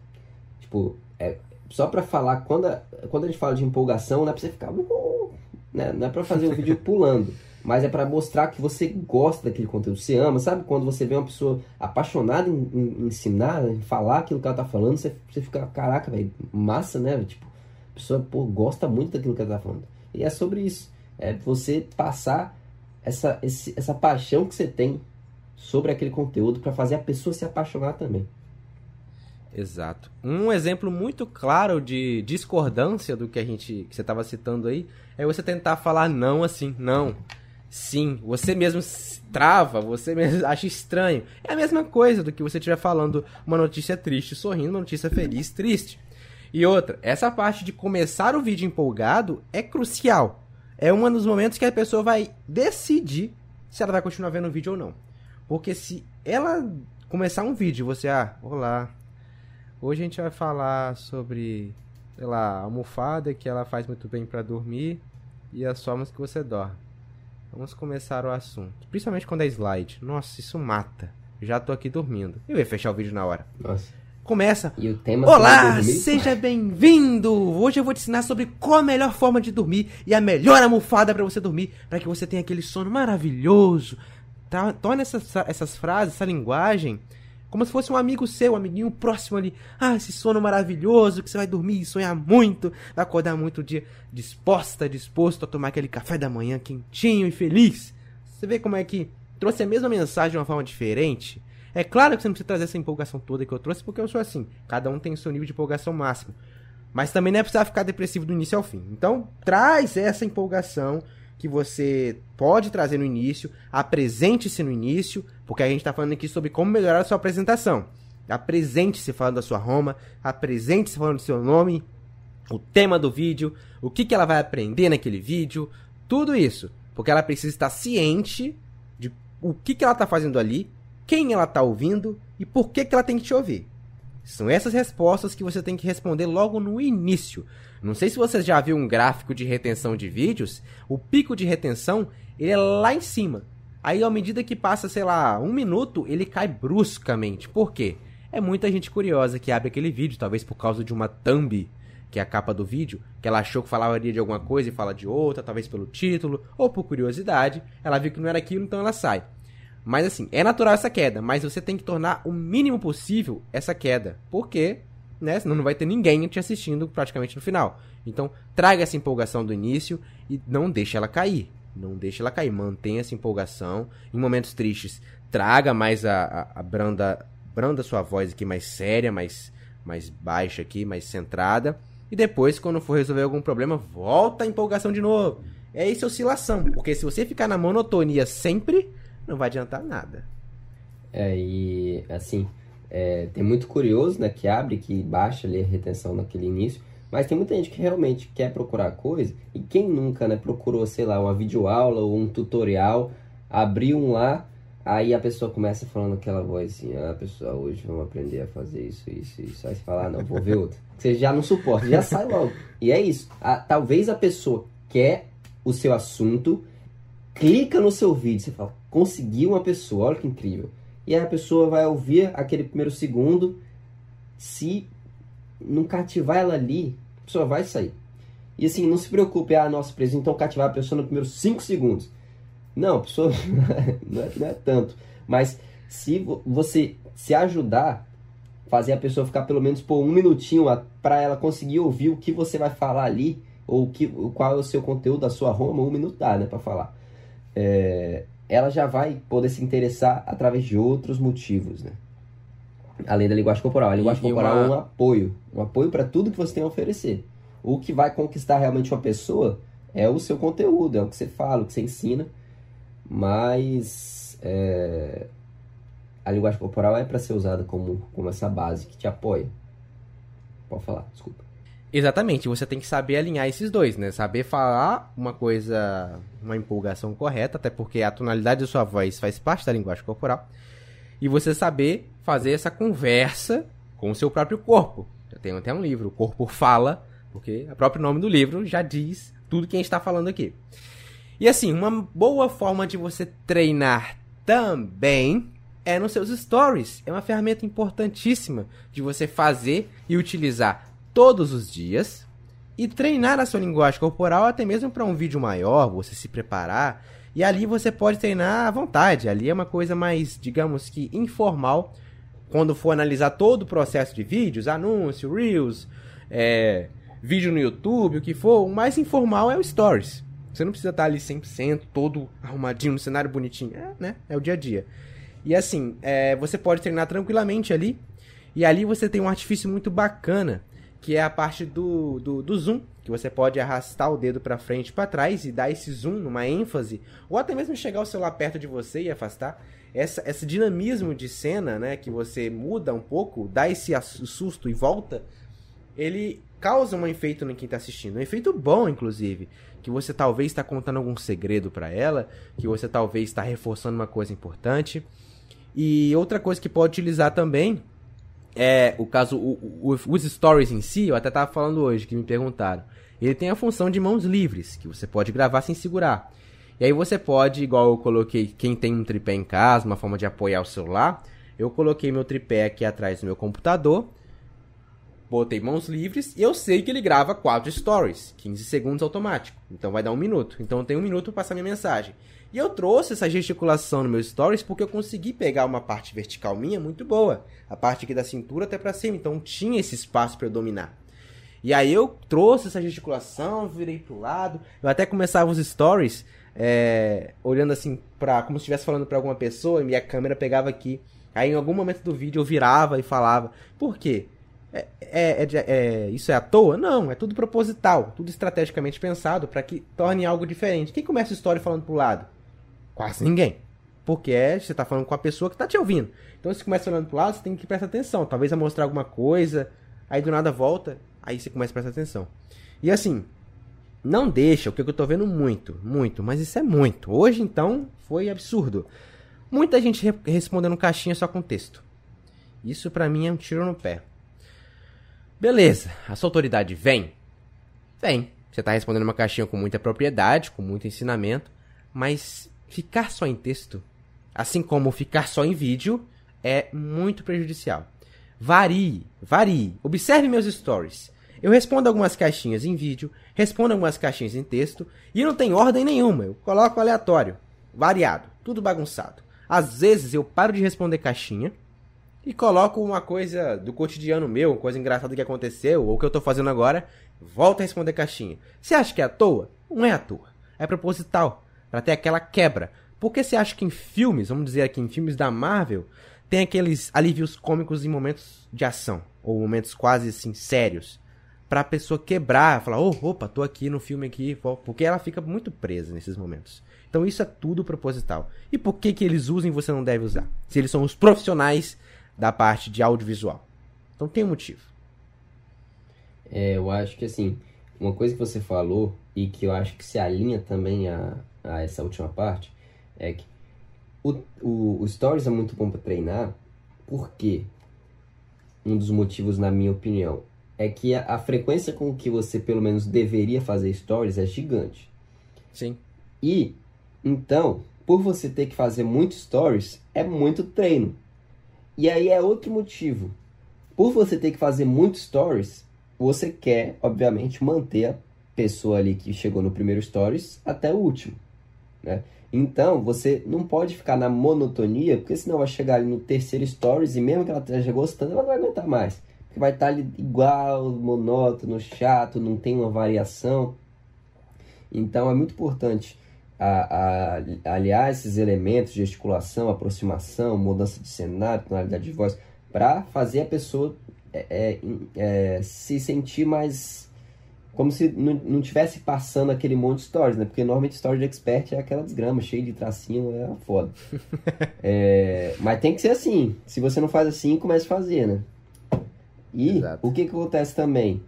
Tipo, é, só para falar, quando a, quando a gente fala de empolgação, não é pra você ficar, né? não é pra fazer o um vídeo (laughs) pulando mas é para mostrar que você gosta daquele conteúdo, você ama, sabe? Quando você vê uma pessoa apaixonada em, em ensinar, em falar aquilo que ela tá falando, você, você fica, caraca, velho, massa, né? Tipo, a pessoa pô, gosta muito daquilo que ela tá falando. E é sobre isso, é você passar essa, esse, essa paixão que você tem sobre aquele conteúdo para fazer a pessoa se apaixonar também. Exato. Um exemplo muito claro de discordância do que a gente que você estava citando aí é você tentar falar não assim, não. Sim, você mesmo trava, você mesmo (laughs) acha estranho. É a mesma coisa do que você estiver falando uma notícia triste, sorrindo, uma notícia feliz, triste. E outra, essa parte de começar o vídeo empolgado é crucial. É um dos momentos que a pessoa vai decidir se ela vai continuar vendo o vídeo ou não. Porque se ela começar um vídeo, você, ah, olá, hoje a gente vai falar sobre, sei lá, almofada que ela faz muito bem para dormir e as formas que você dorme. Vamos começar o assunto. Principalmente quando é slide. Nossa, isso mata. Já tô aqui dormindo. Eu ia fechar o vídeo na hora. Nossa. Começa. E o tema Olá, seja bem-vindo! Hoje eu vou te ensinar sobre qual a melhor forma de dormir e a melhor almofada para você dormir, para que você tenha aquele sono maravilhoso. Tá? Torne essas, essas frases, essa linguagem como se fosse um amigo seu, um amiguinho próximo ali. Ah, esse sono maravilhoso que você vai dormir e sonhar muito. Vai acordar muito o dia disposta, disposto a tomar aquele café da manhã quentinho e feliz. Você vê como é que trouxe a mesma mensagem de uma forma diferente? É claro que você não precisa trazer essa empolgação toda que eu trouxe, porque eu sou assim. Cada um tem o seu nível de empolgação máximo. Mas também não é precisar ficar depressivo do início ao fim. Então, traz essa empolgação que você pode trazer no início, apresente-se no início, porque a gente está falando aqui sobre como melhorar a sua apresentação. Apresente-se falando da sua Roma, apresente-se falando do seu nome, o tema do vídeo, o que, que ela vai aprender naquele vídeo, tudo isso. Porque ela precisa estar ciente de o que, que ela está fazendo ali, quem ela está ouvindo e por que, que ela tem que te ouvir. São essas respostas que você tem que responder logo no início. Não sei se você já viu um gráfico de retenção de vídeos, o pico de retenção ele é lá em cima. Aí, à medida que passa, sei lá, um minuto, ele cai bruscamente. Por quê? É muita gente curiosa que abre aquele vídeo, talvez por causa de uma thumb, que é a capa do vídeo, que ela achou que falaria de alguma coisa e fala de outra, talvez pelo título, ou por curiosidade, ela viu que não era aquilo, então ela sai. Mas assim, é natural essa queda, mas você tem que tornar o mínimo possível essa queda. Porque, né, senão não vai ter ninguém te assistindo praticamente no final. Então, traga essa empolgação do início e não deixe ela cair. Não deixe ela cair, mantenha essa empolgação. Em momentos tristes, traga mais a, a, a branda, branda sua voz aqui mais séria, mais, mais baixa aqui, mais centrada. E depois, quando for resolver algum problema, volta a empolgação de novo. É isso, oscilação. Porque se você ficar na monotonia sempre, não vai adiantar nada. É, e assim, é, tem muito curioso, né, que abre, que baixa ali a retenção naquele início, mas tem muita gente que realmente quer procurar coisa, e quem nunca, né, procurou, sei lá, uma videoaula ou um tutorial, abriu um lá, aí a pessoa começa falando aquela voz assim, ah, pessoal, hoje vamos aprender a fazer isso, isso, isso, aí você fala, ah, não, vou ver outro. Você já não suporta, já sai logo. E é isso. A, talvez a pessoa quer o seu assunto, clica no seu vídeo, você fala, conseguiu uma pessoa, olha que incrível. E aí a pessoa vai ouvir aquele primeiro segundo, se não cativar ela ali, pessoa vai sair. E assim, não se preocupe, ah, nossa, preciso então cativar a pessoa nos primeiros 5 segundos. Não, a pessoa (laughs) não, é, não é tanto. Mas se você se ajudar, fazer a pessoa ficar pelo menos por um minutinho para ela conseguir ouvir o que você vai falar ali, ou que, qual é o seu conteúdo da sua Roma, um minuto dá, né, para falar. É, ela já vai poder se interessar através de outros motivos, né? Além da linguagem corporal. A linguagem e corporal uma... é um apoio. Um apoio para tudo que você tem a oferecer. O que vai conquistar realmente uma pessoa é o seu conteúdo, é o que você fala, o que você ensina. Mas é, a linguagem corporal é para ser usada como, como essa base que te apoia. Pode falar, desculpa. Exatamente, você tem que saber alinhar esses dois, né? Saber falar uma coisa, uma empolgação correta, até porque a tonalidade da sua voz faz parte da linguagem corporal. E você saber fazer essa conversa com o seu próprio corpo. Eu tenho até um livro, O Corpo Fala, porque o próprio nome do livro já diz tudo que a gente está falando aqui. E assim, uma boa forma de você treinar também é nos seus stories. É uma ferramenta importantíssima de você fazer e utilizar todos os dias e treinar a sua linguagem corporal até mesmo para um vídeo maior, você se preparar. E ali você pode treinar à vontade. Ali é uma coisa mais, digamos que informal. Quando for analisar todo o processo de vídeos, anúncio, reels, é, vídeo no YouTube, o que for, o mais informal é o Stories. Você não precisa estar ali 100%, todo arrumadinho, no cenário bonitinho. É, né? É o dia a dia. E assim, é, você pode treinar tranquilamente ali. E ali você tem um artifício muito bacana, que é a parte do, do, do zoom, que você pode arrastar o dedo para frente e para trás e dar esse zoom numa ênfase, ou até mesmo chegar o celular perto de você e afastar. Essa, esse dinamismo de cena, né, que você muda um pouco, dá esse susto e volta, ele causa um efeito em quem está assistindo. Um efeito bom, inclusive. Que você talvez está contando algum segredo para ela, que você talvez está reforçando uma coisa importante. E outra coisa que pode utilizar também é o caso, o, o, os stories em si, eu até tava falando hoje, que me perguntaram. Ele tem a função de mãos livres, que você pode gravar sem segurar. E aí você pode, igual eu coloquei, quem tem um tripé em casa, uma forma de apoiar o celular, eu coloquei meu tripé aqui atrás do meu computador, botei mãos livres e eu sei que ele grava 4 stories, 15 segundos automático. Então vai dar um minuto. Então eu tenho um minuto para passar minha mensagem. E eu trouxe essa gesticulação no meu stories porque eu consegui pegar uma parte vertical minha muito boa. A parte aqui da cintura até para cima. Então tinha esse espaço para eu dominar. E aí eu trouxe essa gesticulação, virei pro lado. Eu até começava os stories é, olhando assim para como se estivesse falando para alguma pessoa e minha câmera pegava aqui. Aí em algum momento do vídeo eu virava e falava. Por quê? É, é, é, é, isso é à toa? Não, é tudo proposital, tudo estrategicamente pensado para que torne algo diferente. Quem começa a história falando pro lado? Quase ninguém. Porque é, você está falando com a pessoa que está te ouvindo. Então, se começa olhando pro lado, você tem que prestar atenção. Talvez a mostrar alguma coisa, aí do nada volta, aí você começa a prestar atenção. E assim, não deixa, o que eu estou vendo muito, muito, mas isso é muito. Hoje, então, foi absurdo. Muita gente re respondendo caixinha só com texto. Isso para mim é um tiro no pé. Beleza, a sua autoridade vem? Vem. Você está respondendo uma caixinha com muita propriedade, com muito ensinamento, mas ficar só em texto, assim como ficar só em vídeo, é muito prejudicial. Varie, varie. Observe meus stories. Eu respondo algumas caixinhas em vídeo, respondo algumas caixinhas em texto e não tem ordem nenhuma. Eu coloco aleatório, variado, tudo bagunçado. Às vezes eu paro de responder caixinha e coloco uma coisa do cotidiano meu, coisa engraçada que aconteceu ou que eu tô fazendo agora, volto a responder caixinha. Você acha que é à toa? Não é à toa. É proposital para ter aquela quebra. Porque você acha que em filmes, vamos dizer aqui, em filmes da Marvel, tem aqueles alívios cômicos em momentos de ação, ou momentos quase assim sérios, para a pessoa quebrar, falar, oh, opa, tô aqui no filme aqui, porque ela fica muito presa nesses momentos. Então isso é tudo proposital. E por que que eles usam e você não deve usar? Se eles são os profissionais da parte de audiovisual. Então tem um motivo. É, eu acho que assim, uma coisa que você falou e que eu acho que se alinha também a, a essa última parte é que o, o, o Stories é muito bom para treinar, porque um dos motivos, na minha opinião, é que a, a, frequência com que você pelo menos deveria fazer Stories é gigante. Sim. E então, por você ter que fazer muitos Stories, é muito treino. E aí é outro motivo. Por você ter que fazer muitos Stories, você quer, obviamente, manter a pessoa ali que chegou no primeiro stories até o último, né? Então, você não pode ficar na monotonia, porque senão vai chegar ali no terceiro stories e mesmo que ela esteja gostando, ela não vai aguentar mais. Porque vai estar ali igual, monótono, chato, não tem uma variação. Então, é muito importante a, a, aliar esses elementos, gesticulação, aproximação, mudança de cenário, tonalidade de voz, para fazer a pessoa é, é, é, se sentir mais como se não, não tivesse passando aquele monte de stories, né? Porque normalmente stories de expert é aquela desgrama, cheio de tracinho, é foda. (laughs) é, mas tem que ser assim. Se você não faz assim, comece a fazer, né? E Exato. o que, que acontece também?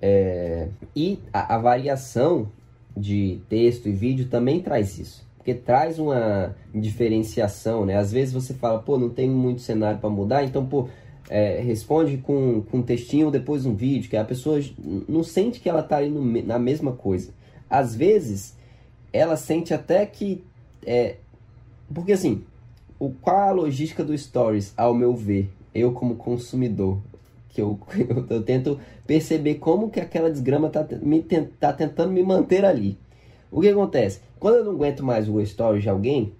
É, e a, a variação de texto e vídeo também traz isso. Porque traz uma diferenciação, né? Às vezes você fala, pô, não tem muito cenário para mudar, então, pô, é, responde com, com um textinho depois um vídeo, que a pessoa não sente que ela está ali no, na mesma coisa. Às vezes, ela sente até que. É, porque assim, o, qual a logística do Stories, ao meu ver, eu como consumidor? Que eu, (laughs) eu, eu tento perceber como que aquela desgrama está me, tá tentando me manter ali. O que acontece? Quando eu não aguento mais o Stories de alguém,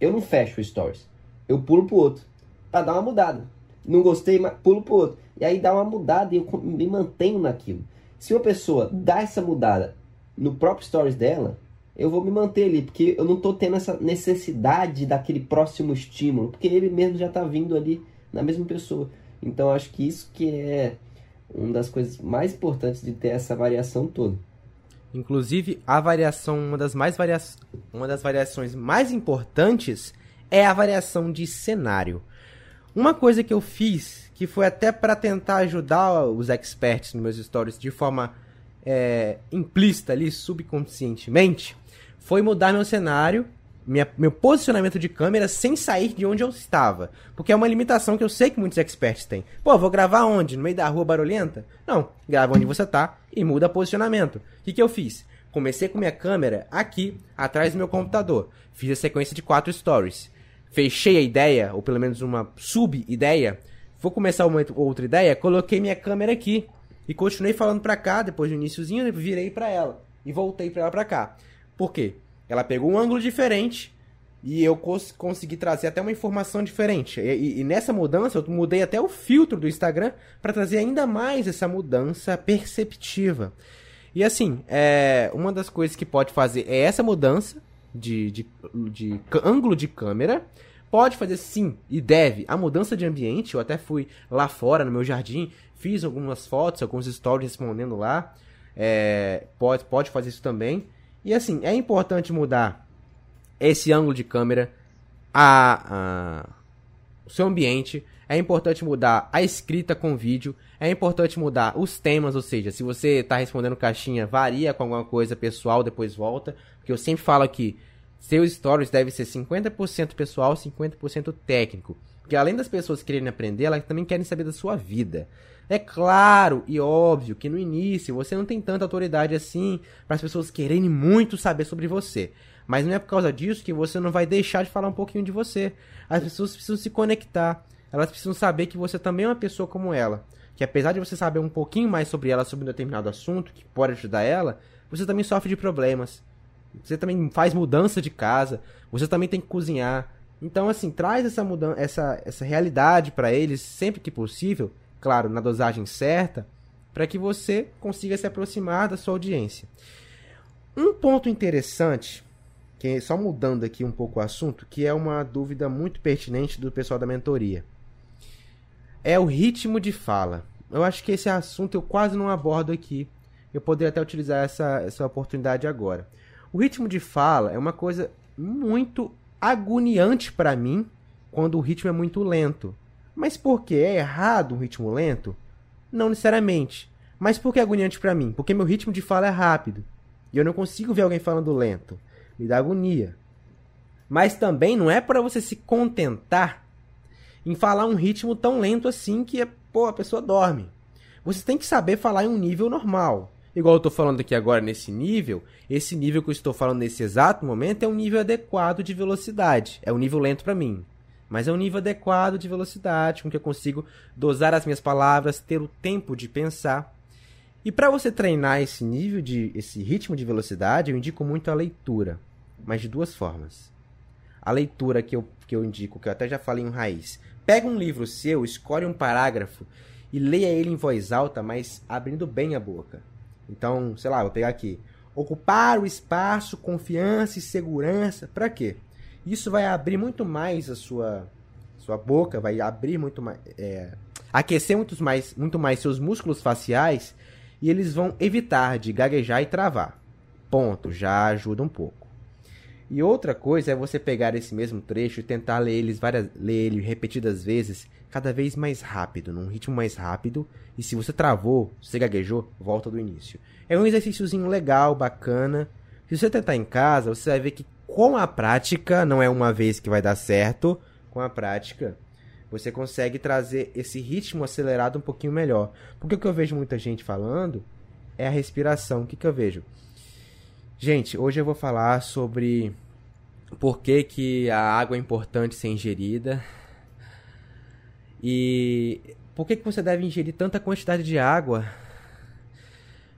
eu não fecho o Stories. Eu pulo pro outro. para dar uma mudada não gostei, mas pulo pro outro. E aí dá uma mudada e eu me mantenho naquilo. Se uma pessoa dá essa mudada no próprio stories dela, eu vou me manter ali, porque eu não tô tendo essa necessidade daquele próximo estímulo, porque ele mesmo já tá vindo ali na mesma pessoa. Então acho que isso que é uma das coisas mais importantes de ter essa variação toda. Inclusive, a variação, uma das mais varia... uma das variações mais importantes é a variação de cenário. Uma coisa que eu fiz, que foi até para tentar ajudar os experts nos meus stories de forma é, implícita ali, subconscientemente, foi mudar meu cenário, minha, meu posicionamento de câmera sem sair de onde eu estava. Porque é uma limitação que eu sei que muitos experts têm. Pô, vou gravar onde? No meio da rua barulhenta? Não, grava onde você tá e muda posicionamento. O que, que eu fiz? Comecei com minha câmera aqui, atrás do meu computador. Fiz a sequência de quatro stories fechei a ideia, ou pelo menos uma sub-ideia, vou começar uma outra ideia, coloquei minha câmera aqui e continuei falando pra cá, depois do iníciozinho, virei pra ela e voltei pra ela pra cá. Por quê? Ela pegou um ângulo diferente e eu cons consegui trazer até uma informação diferente. E, e, e, nessa mudança, eu mudei até o filtro do Instagram para trazer ainda mais essa mudança perceptiva. E assim, é, uma das coisas que pode fazer é essa mudança de, de, de ângulo de câmera. Pode fazer sim e deve a mudança de ambiente. Eu até fui lá fora no meu jardim, fiz algumas fotos, alguns stories respondendo lá. É, pode, pode fazer isso também. E assim, é importante mudar esse ângulo de câmera, a, a, o seu ambiente. É importante mudar a escrita com vídeo. É importante mudar os temas, ou seja, se você está respondendo caixinha, varia com alguma coisa pessoal, depois volta. Porque eu sempre falo que seus stories deve ser 50% pessoal, 50% técnico. Porque além das pessoas quererem aprender, elas também querem saber da sua vida. É claro e óbvio que no início você não tem tanta autoridade assim para as pessoas quererem muito saber sobre você. Mas não é por causa disso que você não vai deixar de falar um pouquinho de você. As pessoas precisam se conectar. Elas precisam saber que você também é uma pessoa como ela. Que apesar de você saber um pouquinho mais sobre ela, sobre um determinado assunto que pode ajudar ela, você também sofre de problemas você também faz mudança de casa, você também tem que cozinhar. Então, assim, traz essa mudança, essa, essa realidade para eles sempre que possível, claro, na dosagem certa, para que você consiga se aproximar da sua audiência. Um ponto interessante, que só mudando aqui um pouco o assunto, que é uma dúvida muito pertinente do pessoal da mentoria. É o ritmo de fala. Eu acho que esse assunto eu quase não abordo aqui. Eu poderia até utilizar essa, essa oportunidade agora. O ritmo de fala é uma coisa muito agoniante para mim quando o ritmo é muito lento. Mas por que é errado um ritmo lento? Não necessariamente. Mas por que é agoniante para mim? Porque meu ritmo de fala é rápido. E eu não consigo ver alguém falando lento. Me dá agonia. Mas também não é para você se contentar em falar um ritmo tão lento assim que pô, a pessoa dorme. Você tem que saber falar em um nível normal. Igual eu estou falando aqui agora nesse nível, esse nível que eu estou falando nesse exato momento é um nível adequado de velocidade. É um nível lento para mim. Mas é um nível adequado de velocidade, com que eu consigo dosar as minhas palavras, ter o tempo de pensar. E para você treinar esse nível de esse ritmo de velocidade, eu indico muito a leitura, mas de duas formas. A leitura que eu, que eu indico, que eu até já falei em raiz. Pega um livro seu, escolhe um parágrafo e leia ele em voz alta, mas abrindo bem a boca. Então, sei lá, vou pegar aqui. Ocupar o espaço, confiança e segurança. Para quê? Isso vai abrir muito mais a sua sua boca, vai abrir muito mais, é, aquecer muito mais, muito mais seus músculos faciais e eles vão evitar de gaguejar e travar. Ponto, já ajuda um pouco. E outra coisa é você pegar esse mesmo trecho e tentar ler, eles várias, ler ele repetidas vezes, cada vez mais rápido, num ritmo mais rápido. E se você travou, você gaguejou, volta do início. É um exercíciozinho legal, bacana. Se você tentar em casa, você vai ver que com a prática, não é uma vez que vai dar certo, com a prática, você consegue trazer esse ritmo acelerado um pouquinho melhor. Porque o que eu vejo muita gente falando é a respiração. O que, que eu vejo? Gente, hoje eu vou falar sobre por que, que a água é importante ser ingerida e por que, que você deve ingerir tanta quantidade de água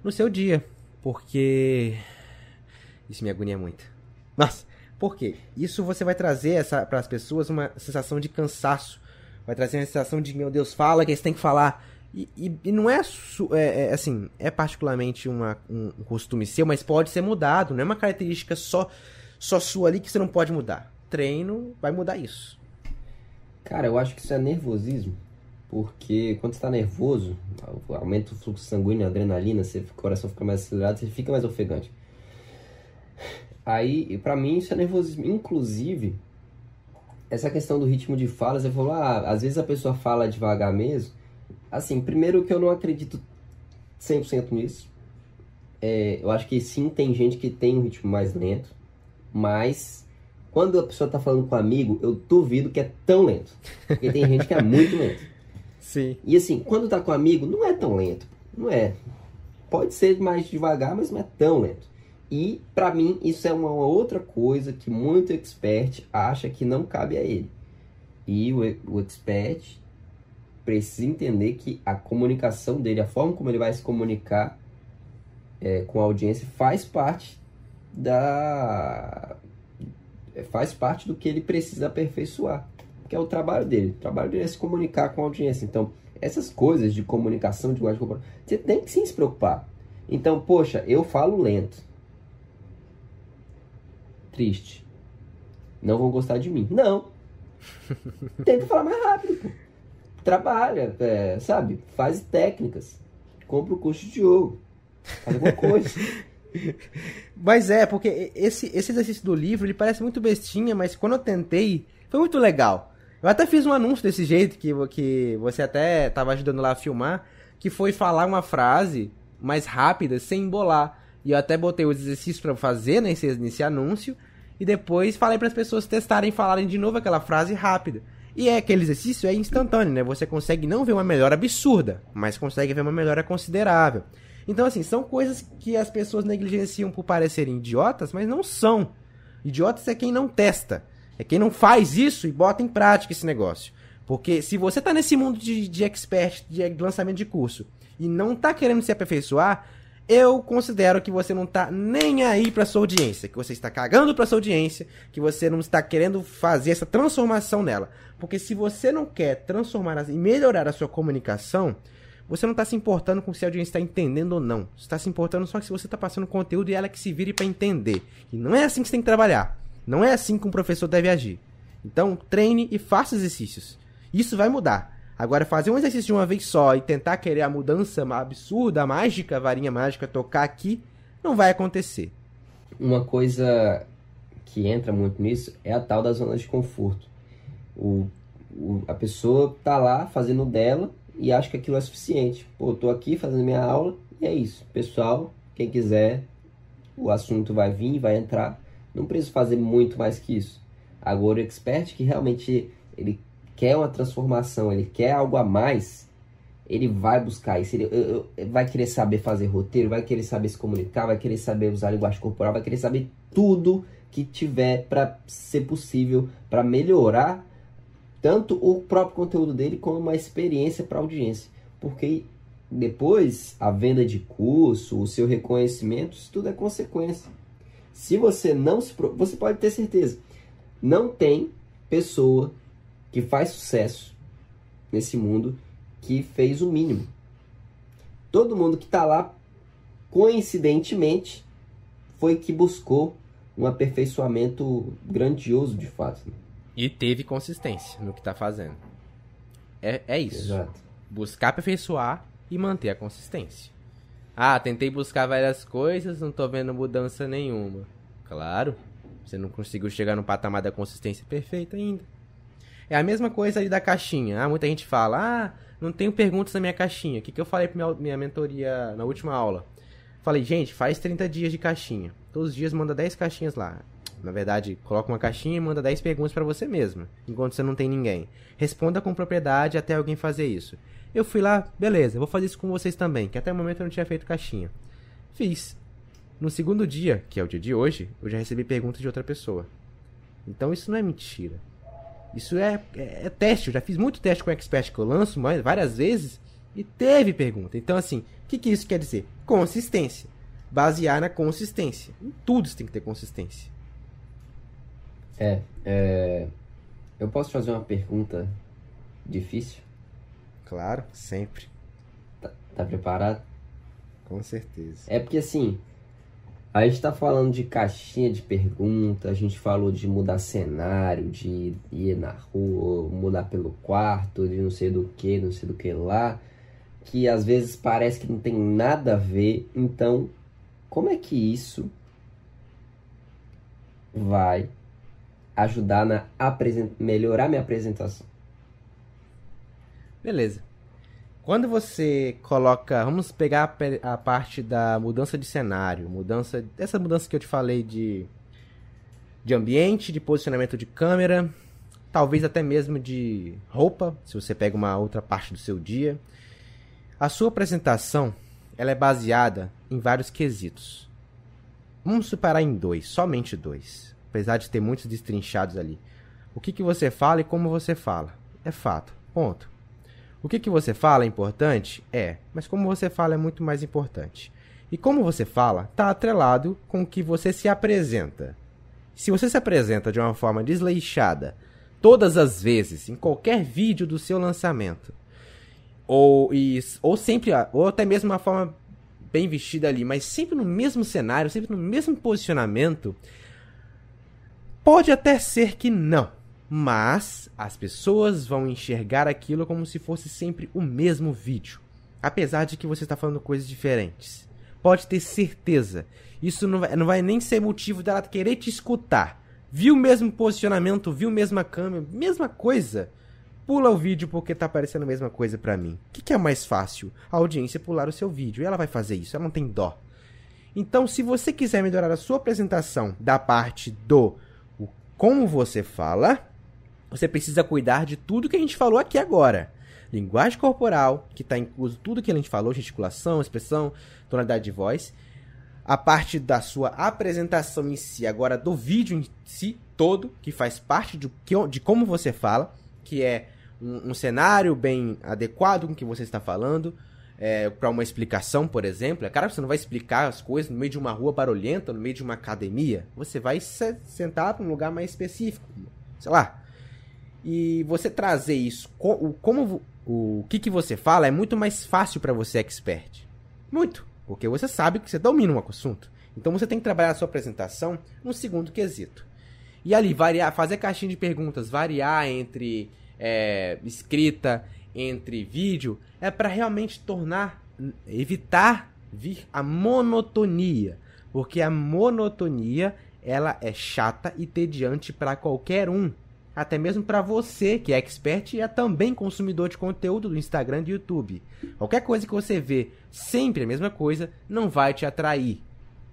no seu dia. Porque isso me agonia muito. Nossa, por quê? Isso você vai trazer para as pessoas uma sensação de cansaço. Vai trazer uma sensação de, meu Deus, fala que você tem que falar. E, e, e não é, é, é, assim, é particularmente uma, um costume seu, mas pode ser mudado. Não é uma característica só, só sua ali que você não pode mudar. Treino vai mudar isso. Cara, eu acho que isso é nervosismo. Porque quando você está nervoso, aumenta o fluxo sanguíneo, a adrenalina, você, o coração fica mais acelerado, você fica mais ofegante. Aí, para mim, isso é nervosismo. Inclusive, essa questão do ritmo de fala, você falou, ah, às vezes a pessoa fala devagar mesmo. Assim, primeiro que eu não acredito 100% nisso. É, eu acho que sim, tem gente que tem um ritmo mais lento, mas quando a pessoa tá falando com um amigo, eu duvido que é tão lento. Porque tem gente que é muito (laughs) lento. Sim. E assim, quando tá com um amigo, não é tão lento. Não é. Pode ser mais devagar, mas não é tão lento. E para mim isso é uma outra coisa que muito expert acha que não cabe a ele. E o, o expert precisa entender que a comunicação dele, a forma como ele vai se comunicar é, com a audiência faz parte da faz parte do que ele precisa aperfeiçoar, que é o trabalho dele. O trabalho dele é se comunicar com a audiência. Então, essas coisas de comunicação, de linguagem corporal, você tem que sim se preocupar. Então, poxa, eu falo lento triste. Não vão gostar de mim. Não. Tenta falar mais rápido. Trabalha, é, sabe? Faz técnicas. Compra o curso de jogo. Faz alguma coisa. (laughs) mas é, porque esse, esse exercício do livro, ele parece muito bestinha, mas quando eu tentei, foi muito legal. Eu até fiz um anúncio desse jeito, que, que você até estava ajudando lá a filmar, que foi falar uma frase mais rápida, sem embolar. E eu até botei os exercícios para fazer nesse, nesse anúncio. E depois falei para as pessoas testarem e falarem de novo aquela frase rápida. E é aquele exercício é instantâneo, né? Você consegue não ver uma melhora absurda, mas consegue ver uma melhora considerável. Então, assim, são coisas que as pessoas negligenciam por parecerem idiotas, mas não são. Idiotas é quem não testa. É quem não faz isso e bota em prática esse negócio. Porque se você está nesse mundo de, de expert, de lançamento de curso, e não está querendo se aperfeiçoar, eu considero que você não está nem aí para sua audiência, que você está cagando para sua audiência, que você não está querendo fazer essa transformação nela. Porque se você não quer transformar e melhorar a sua comunicação, você não está se importando com se a audiência está entendendo ou não. Você está se importando só que se você está passando conteúdo e ela que se vire para entender. E não é assim que você tem que trabalhar. Não é assim que um professor deve agir. Então, treine e faça exercícios. Isso vai mudar. Agora, fazer um exercício de uma vez só e tentar querer a mudança absurda, a mágica, a varinha mágica, tocar aqui, não vai acontecer. Uma coisa que entra muito nisso é a tal da zona de conforto. O, o, a pessoa tá lá fazendo dela e acha que aquilo é suficiente. Pô, tô aqui fazendo minha aula e é isso. Pessoal, quem quiser, o assunto vai vir, vai entrar. Não preciso fazer muito mais que isso. Agora, o expert que realmente ele quer uma transformação, ele quer algo a mais, ele vai buscar isso. Ele, vai querer saber fazer roteiro, vai querer saber se comunicar, vai querer saber usar linguagem corporal, vai querer saber tudo que tiver para ser possível para melhorar tanto o próprio conteúdo dele como uma experiência para a audiência. Porque depois a venda de curso, o seu reconhecimento, isso tudo é consequência. Se você não se. Você pode ter certeza. Não tem pessoa que faz sucesso nesse mundo que fez o mínimo. Todo mundo que está lá, coincidentemente, foi que buscou um aperfeiçoamento grandioso de fato. E teve consistência no que está fazendo. É, é isso. Exato. Buscar aperfeiçoar e manter a consistência. Ah, tentei buscar várias coisas, não tô vendo mudança nenhuma. Claro, você não conseguiu chegar no patamar da consistência perfeita ainda. É a mesma coisa aí da caixinha. Ah, muita gente fala, ah, não tenho perguntas na minha caixinha. O que, que eu falei pra minha, minha mentoria na última aula? Falei, gente, faz 30 dias de caixinha. Todos os dias manda 10 caixinhas lá. Na verdade, coloca uma caixinha e manda 10 perguntas para você mesmo, enquanto você não tem ninguém. Responda com propriedade até alguém fazer isso. Eu fui lá, beleza, vou fazer isso com vocês também, que até o momento eu não tinha feito caixinha. Fiz. No segundo dia, que é o dia de hoje, eu já recebi perguntas de outra pessoa. Então isso não é mentira. Isso é, é, é teste. Eu já fiz muito teste com o Expert que eu lanço várias vezes e teve pergunta. Então, assim, o que, que isso quer dizer? Consistência. Basear na consistência. Em tudo você tem que ter consistência. É, é, eu posso fazer uma pergunta difícil? Claro, sempre. Tá, tá preparado? Com certeza. É porque assim, a gente tá falando de caixinha de pergunta, a gente falou de mudar cenário, de ir na rua, mudar pelo quarto, de não sei do que, não sei do que lá, que às vezes parece que não tem nada a ver. Então, como é que isso vai ajudar na melhorar minha apresentação. Beleza. Quando você coloca, vamos pegar a, parte da mudança de cenário, mudança, essa mudança que eu te falei de de ambiente, de posicionamento de câmera, talvez até mesmo de roupa, se você pega uma outra parte do seu dia. A sua apresentação, ela é baseada em vários quesitos. Vamos separar em dois, somente dois apesar de ter muitos destrinchados ali. O que, que você fala e como você fala. É fato. Ponto. O que, que você fala é importante? É, mas como você fala é muito mais importante. E como você fala está atrelado com o que você se apresenta. Se você se apresenta de uma forma desleixada todas as vezes, em qualquer vídeo do seu lançamento, ou, e, ou sempre, ou até mesmo uma forma bem vestida ali, mas sempre no mesmo cenário, sempre no mesmo posicionamento, Pode até ser que não, mas as pessoas vão enxergar aquilo como se fosse sempre o mesmo vídeo, apesar de que você está falando coisas diferentes. Pode ter certeza. Isso não vai, não vai nem ser motivo dela querer te escutar. Viu o mesmo posicionamento, viu a mesma câmera, mesma coisa. Pula o vídeo porque tá aparecendo a mesma coisa para mim. O que, que é mais fácil? A audiência pular o seu vídeo. E ela vai fazer isso, ela não tem dó. Então, se você quiser melhorar a sua apresentação da parte do como você fala, você precisa cuidar de tudo que a gente falou aqui agora. Linguagem corporal, que está incluso tudo que a gente falou, gesticulação, expressão, tonalidade de voz. A parte da sua apresentação em si, agora do vídeo em si todo, que faz parte de, de como você fala, que é um, um cenário bem adequado com o que você está falando, é, para uma explicação, por exemplo. É claro você não vai explicar as coisas no meio de uma rua barulhenta, no meio de uma academia. Você vai se sentar para um lugar mais específico, sei lá. E você trazer isso, como o, que, que você fala, é muito mais fácil para você, expert. Muito. Porque você sabe que você domina um assunto. Então você tem que trabalhar a sua apresentação no segundo quesito. E ali, variar, fazer caixinha de perguntas, variar entre é, escrita entre vídeo é para realmente tornar, evitar vir a monotonia, porque a monotonia ela é chata e tediante para qualquer um, até mesmo para você que é expert e é também consumidor de conteúdo do Instagram e do YouTube. Qualquer coisa que você vê sempre a mesma coisa não vai te atrair.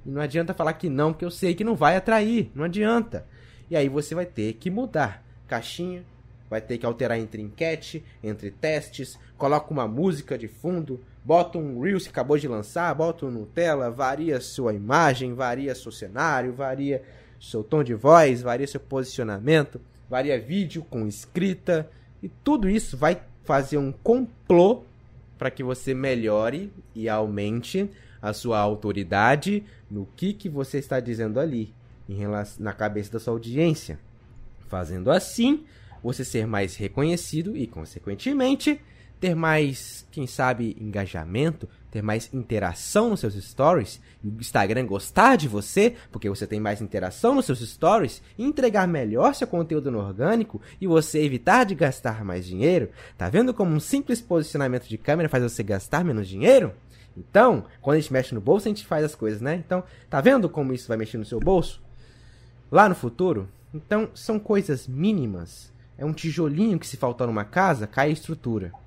E não adianta falar que não, porque eu sei que não vai atrair, não adianta. E aí você vai ter que mudar. Caixinha, vai ter que alterar entre enquete, entre testes, coloca uma música de fundo, bota um Reels que acabou de lançar, bota um Nutella, varia sua imagem, varia seu cenário, varia seu tom de voz, varia seu posicionamento, varia vídeo com escrita, e tudo isso vai fazer um complô para que você melhore e aumente a sua autoridade no que, que você está dizendo ali, em relação, na cabeça da sua audiência. Fazendo assim, você ser mais reconhecido e, consequentemente, ter mais, quem sabe, engajamento, ter mais interação nos seus stories, o Instagram gostar de você, porque você tem mais interação nos seus stories, entregar melhor seu conteúdo no orgânico e você evitar de gastar mais dinheiro. Tá vendo como um simples posicionamento de câmera faz você gastar menos dinheiro? Então, quando a gente mexe no bolso, a gente faz as coisas, né? Então, tá vendo como isso vai mexer no seu bolso? Lá no futuro? Então, são coisas mínimas. É um tijolinho que se faltar numa casa, cai a estrutura.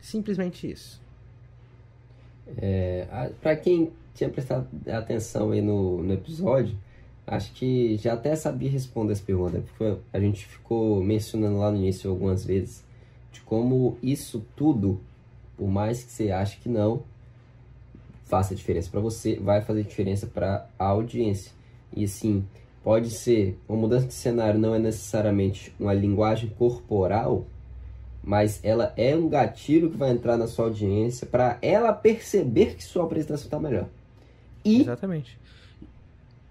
Simplesmente isso. É, para quem tinha prestado atenção aí no, no episódio, acho que já até sabia responder essa pergunta, porque a gente ficou mencionando lá no início algumas vezes de como isso tudo, por mais que você ache que não, faça diferença para você, vai fazer diferença para a audiência. E sim, pode ser uma mudança de cenário, não é necessariamente uma linguagem corporal, mas ela é um gatilho que vai entrar na sua audiência para ela perceber que sua apresentação está melhor. E, Exatamente.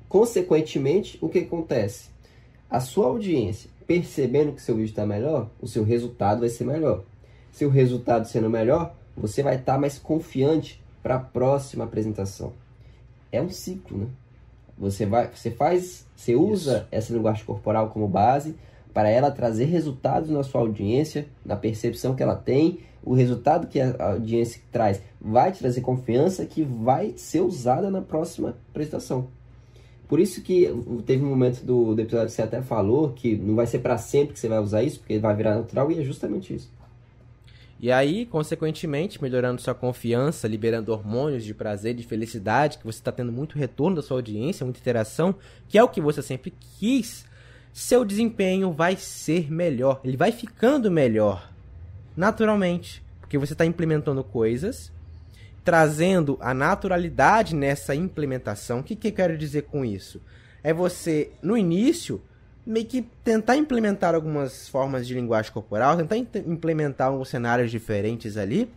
consequentemente, o que acontece? A sua audiência percebendo que seu vídeo está melhor, o seu resultado vai ser melhor. Se o resultado sendo melhor, você vai estar tá mais confiante para a próxima apresentação. É um ciclo, né? Você vai, você faz, você usa Isso. essa linguagem corporal como base para ela trazer resultados na sua audiência, na percepção que ela tem, o resultado que a audiência traz vai trazer confiança que vai ser usada na próxima apresentação. Por isso que teve um momento do, do episódio que você até falou que não vai ser para sempre que você vai usar isso, porque vai virar natural e é justamente isso. E aí, consequentemente, melhorando sua confiança, liberando hormônios de prazer, de felicidade, que você está tendo muito retorno da sua audiência, muita interação, que é o que você sempre quis, seu desempenho vai ser melhor. Ele vai ficando melhor, naturalmente, porque você está implementando coisas, trazendo a naturalidade nessa implementação. O que, que eu quero dizer com isso? É você, no início, meio que tentar implementar algumas formas de linguagem corporal, tentar implementar alguns cenários diferentes ali.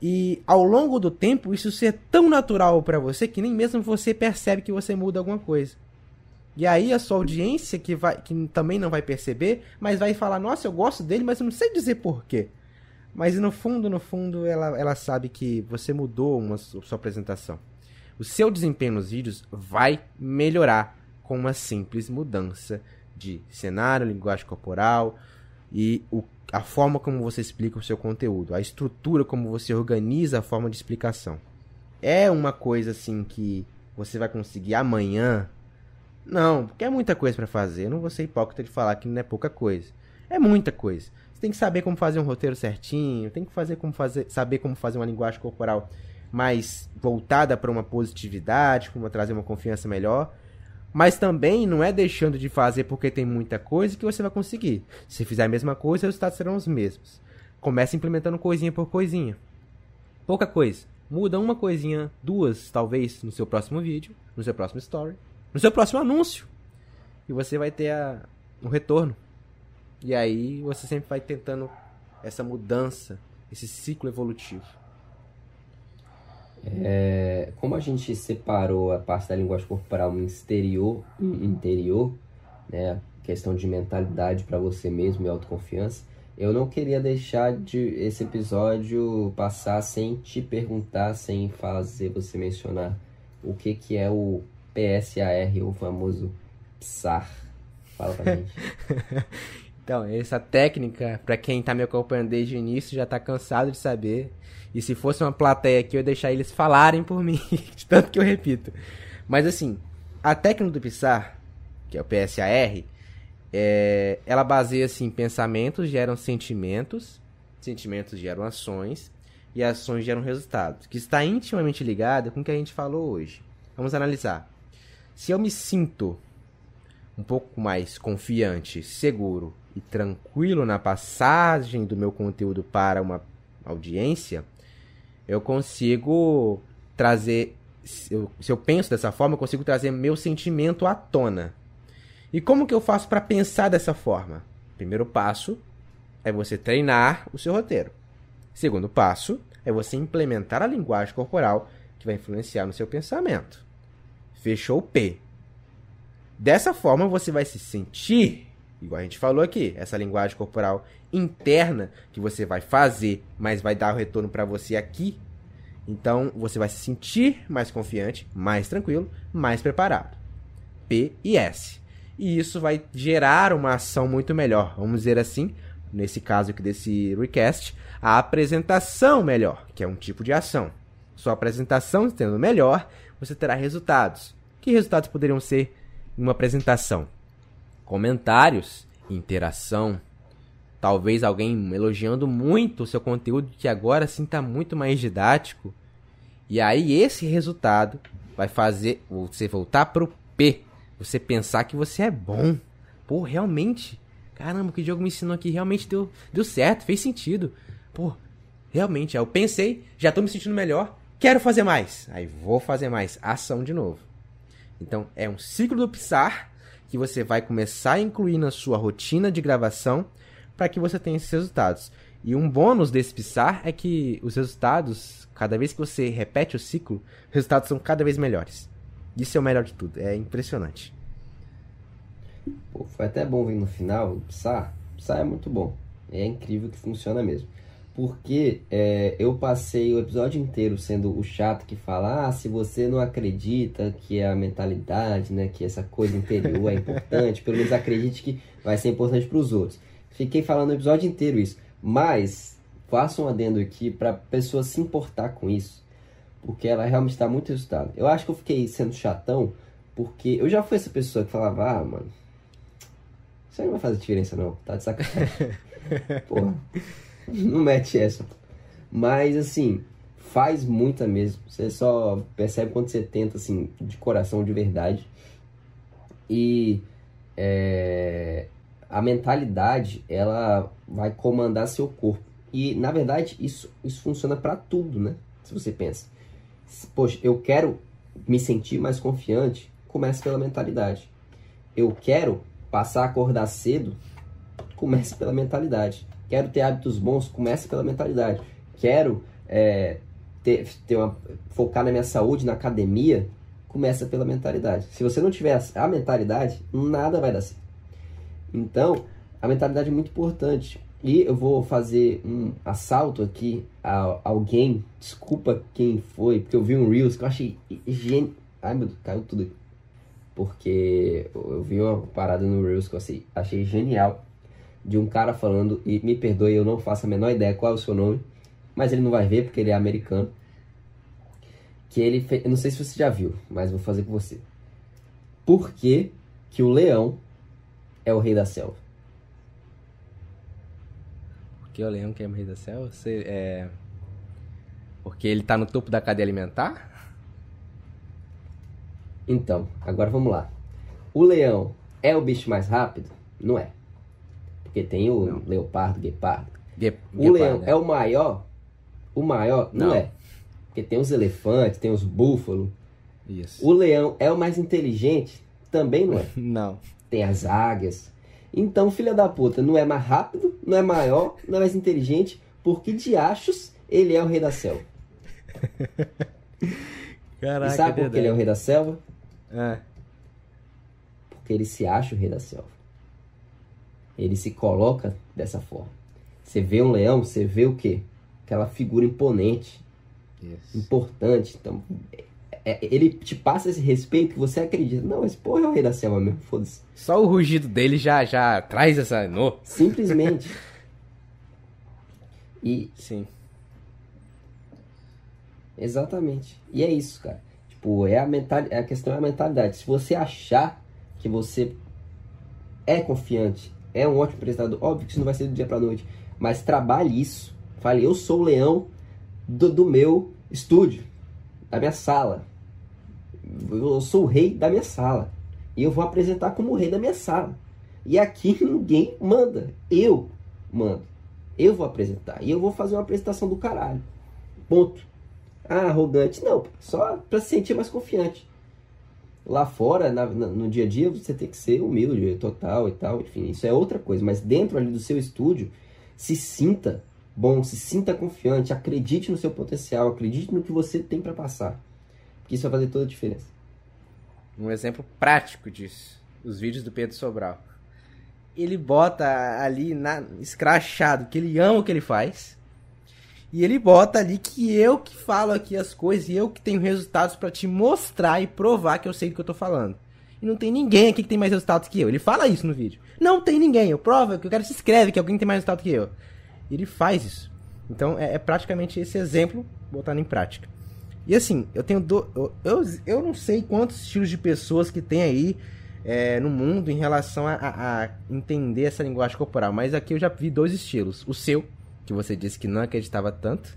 E ao longo do tempo, isso ser tão natural para você que nem mesmo você percebe que você muda alguma coisa. E aí a sua audiência que vai que também não vai perceber, mas vai falar: "Nossa, eu gosto dele, mas eu não sei dizer porquê". Mas no fundo, no fundo, ela, ela sabe que você mudou uma sua apresentação. O seu desempenho nos vídeos vai melhorar com uma simples mudança de cenário, linguagem corporal e o, a forma como você explica o seu conteúdo, a estrutura como você organiza a forma de explicação. É uma coisa assim que você vai conseguir amanhã? Não, porque é muita coisa para fazer. Eu não vou ser hipócrita de falar que não é pouca coisa. É muita coisa. Você tem que saber como fazer um roteiro certinho, tem que fazer como fazer, saber como fazer uma linguagem corporal mais voltada para uma positividade, como trazer uma confiança melhor. Mas também não é deixando de fazer porque tem muita coisa que você vai conseguir. Se fizer a mesma coisa, os resultados serão os mesmos. Comece implementando coisinha por coisinha. Pouca coisa. Muda uma coisinha, duas, talvez, no seu próximo vídeo, no seu próximo story, no seu próximo anúncio. E você vai ter a, um retorno. E aí você sempre vai tentando essa mudança, esse ciclo evolutivo. É, como a gente separou a parte da linguagem corporal exterior e interior, né, questão de mentalidade para você mesmo e autoconfiança, eu não queria deixar de esse episódio passar sem te perguntar, sem fazer você mencionar o que, que é o PSAR, o famoso PSAR. Fala pra gente. (laughs) então, essa técnica, para quem tá me acompanhando desde o início, já tá cansado de saber e se fosse uma plateia aqui, eu ia deixar eles falarem por mim, (laughs) de tanto que eu repito. Mas assim, a técnica do Pixar, que é o PSAR, é, ela baseia assim, pensamentos geram sentimentos, sentimentos geram ações e ações geram resultados, que está intimamente ligada com o que a gente falou hoje. Vamos analisar. Se eu me sinto um pouco mais confiante, seguro e tranquilo na passagem do meu conteúdo para uma audiência, eu consigo trazer. Se eu, se eu penso dessa forma, eu consigo trazer meu sentimento à tona. E como que eu faço para pensar dessa forma? Primeiro passo é você treinar o seu roteiro. Segundo passo, é você implementar a linguagem corporal que vai influenciar no seu pensamento. Fechou o P. Dessa forma você vai se sentir, igual a gente falou aqui, essa linguagem corporal interna que você vai fazer, mas vai dar o retorno para você aqui. Então você vai se sentir mais confiante, mais tranquilo, mais preparado. P e S. E isso vai gerar uma ação muito melhor, vamos dizer assim, nesse caso aqui desse recast, a apresentação melhor, que é um tipo de ação. Sua apresentação sendo melhor, você terá resultados. Que resultados poderiam ser uma apresentação? Comentários, interação, talvez alguém elogiando muito o seu conteúdo que agora sim está muito mais didático. E aí esse resultado vai fazer você voltar pro P, você pensar que você é bom. Pô, realmente, caramba, o que o jogo me ensinou aqui realmente deu, deu certo, fez sentido. Pô, realmente, aí eu pensei, já tô me sentindo melhor, quero fazer mais. Aí vou fazer mais, ação de novo. Então, é um ciclo do Pixar que você vai começar a incluir na sua rotina de gravação para que você tenha esses resultados. E um bônus desse Pixar é que os resultados, cada vez que você repete o ciclo, os resultados são cada vez melhores. Isso é o melhor de tudo, é impressionante. Pô, foi até bom vir no final, o. Pixar é muito bom. É incrível que funciona mesmo. Porque é, eu passei o episódio inteiro sendo o chato que fala: ah, se você não acredita que é a mentalidade, né, que essa coisa interior é importante, pelo menos acredite que vai ser importante para os outros. Fiquei falando o episódio inteiro isso. Mas faço um adendo aqui para pessoa se importar com isso. Porque ela realmente está muito resultado. Eu acho que eu fiquei sendo chatão porque eu já fui essa pessoa que falava: ah, mano, isso aí não vai fazer diferença não, tá de sacanagem. (laughs) Porra, não mete essa. Mas assim, faz muita mesmo. Você só percebe quando você tenta, assim, de coração, de verdade. E é, a mentalidade, ela vai comandar seu corpo. E, na verdade, isso, isso funciona para tudo, né? Se você pensa. Poxa, eu quero me sentir mais confiante, começa pela mentalidade. Eu quero passar a acordar cedo, comece pela mentalidade. Quero ter hábitos bons, comece pela mentalidade. Quero é, ter, ter uma, focar na minha saúde, na academia, começa pela mentalidade. Se você não tiver a mentalidade, nada vai dar certo. Então, a mentalidade é muito importante. E eu vou fazer um assalto aqui a alguém. Desculpa quem foi, porque eu vi um Reels que eu achei genial. Ai meu Deus, caiu tudo. Porque eu vi uma parada no Reels que eu achei, achei genial. De um cara falando, e me perdoe, eu não faço a menor ideia qual é o seu nome. Mas ele não vai ver porque ele é americano. Que ele fez, eu não sei se você já viu, mas vou fazer com você. Por que, que o leão é o rei da selva? Porque o leão que é o rei da selva? Você, é... Porque ele tá no topo da cadeia alimentar? Então, agora vamos lá. O leão é o bicho mais rápido? Não é. Porque tem o não. leopardo, guepardo. O leão é. é. o maior? O maior? Não, não, é. Porque tem os elefantes, tem os búfalos. Isso. O leão é o mais inteligente? Também não é. (laughs) não. Tem as águias. Então, filha da puta, não é mais rápido, não é maior, não é mais inteligente, porque de achos ele é o rei da selva. (laughs) Caraca, e sabe por que ele é o rei da selva? É. Porque ele se acha o rei da selva. Ele se coloca dessa forma. Você vê um leão, você vê o quê? Aquela figura imponente, yes. importante. Então, é, é, ele te passa esse respeito que você acredita. Não, esse porra é o rei da selva mesmo, foda-se. Só o rugido dele já, já traz essa. No. Simplesmente. (laughs) e. Sim. Exatamente. E é isso, cara. Tipo, é a, mental, a questão é a mentalidade. Se você achar que você é confiante, é um ótimo apresentador, óbvio que isso não vai ser do dia pra noite, mas trabalhe isso. Fale, eu sou o leão do, do meu estúdio, da minha sala. Eu sou o rei da minha sala. E eu vou apresentar como o rei da minha sala. E aqui (laughs) ninguém manda. Eu mando. Eu vou apresentar. E eu vou fazer uma apresentação do caralho. Ponto ah, arrogante. Não, só para se sentir mais confiante. Lá fora, na, no dia a dia, você tem que ser humilde, total e tal, enfim, isso é outra coisa. Mas dentro ali do seu estúdio, se sinta bom, se sinta confiante, acredite no seu potencial, acredite no que você tem para passar. Porque isso vai fazer toda a diferença. Um exemplo prático disso, os vídeos do Pedro Sobral. Ele bota ali na escrachado que ele ama o que ele faz. E ele bota ali que eu que falo aqui as coisas e eu que tenho resultados para te mostrar e provar que eu sei do que eu tô falando. E não tem ninguém aqui que tem mais resultados que eu. Ele fala isso no vídeo. Não tem ninguém. Eu provo que eu quero se inscreve que alguém tem mais resultado que eu. Ele faz isso. Então é, é praticamente esse exemplo botando em prática. E assim, eu tenho. Do, eu, eu, eu não sei quantos estilos de pessoas que tem aí é, no mundo em relação a, a, a, entender essa linguagem corporal, mas aqui eu já vi dois estilos. O seu, que você disse que não acreditava tanto,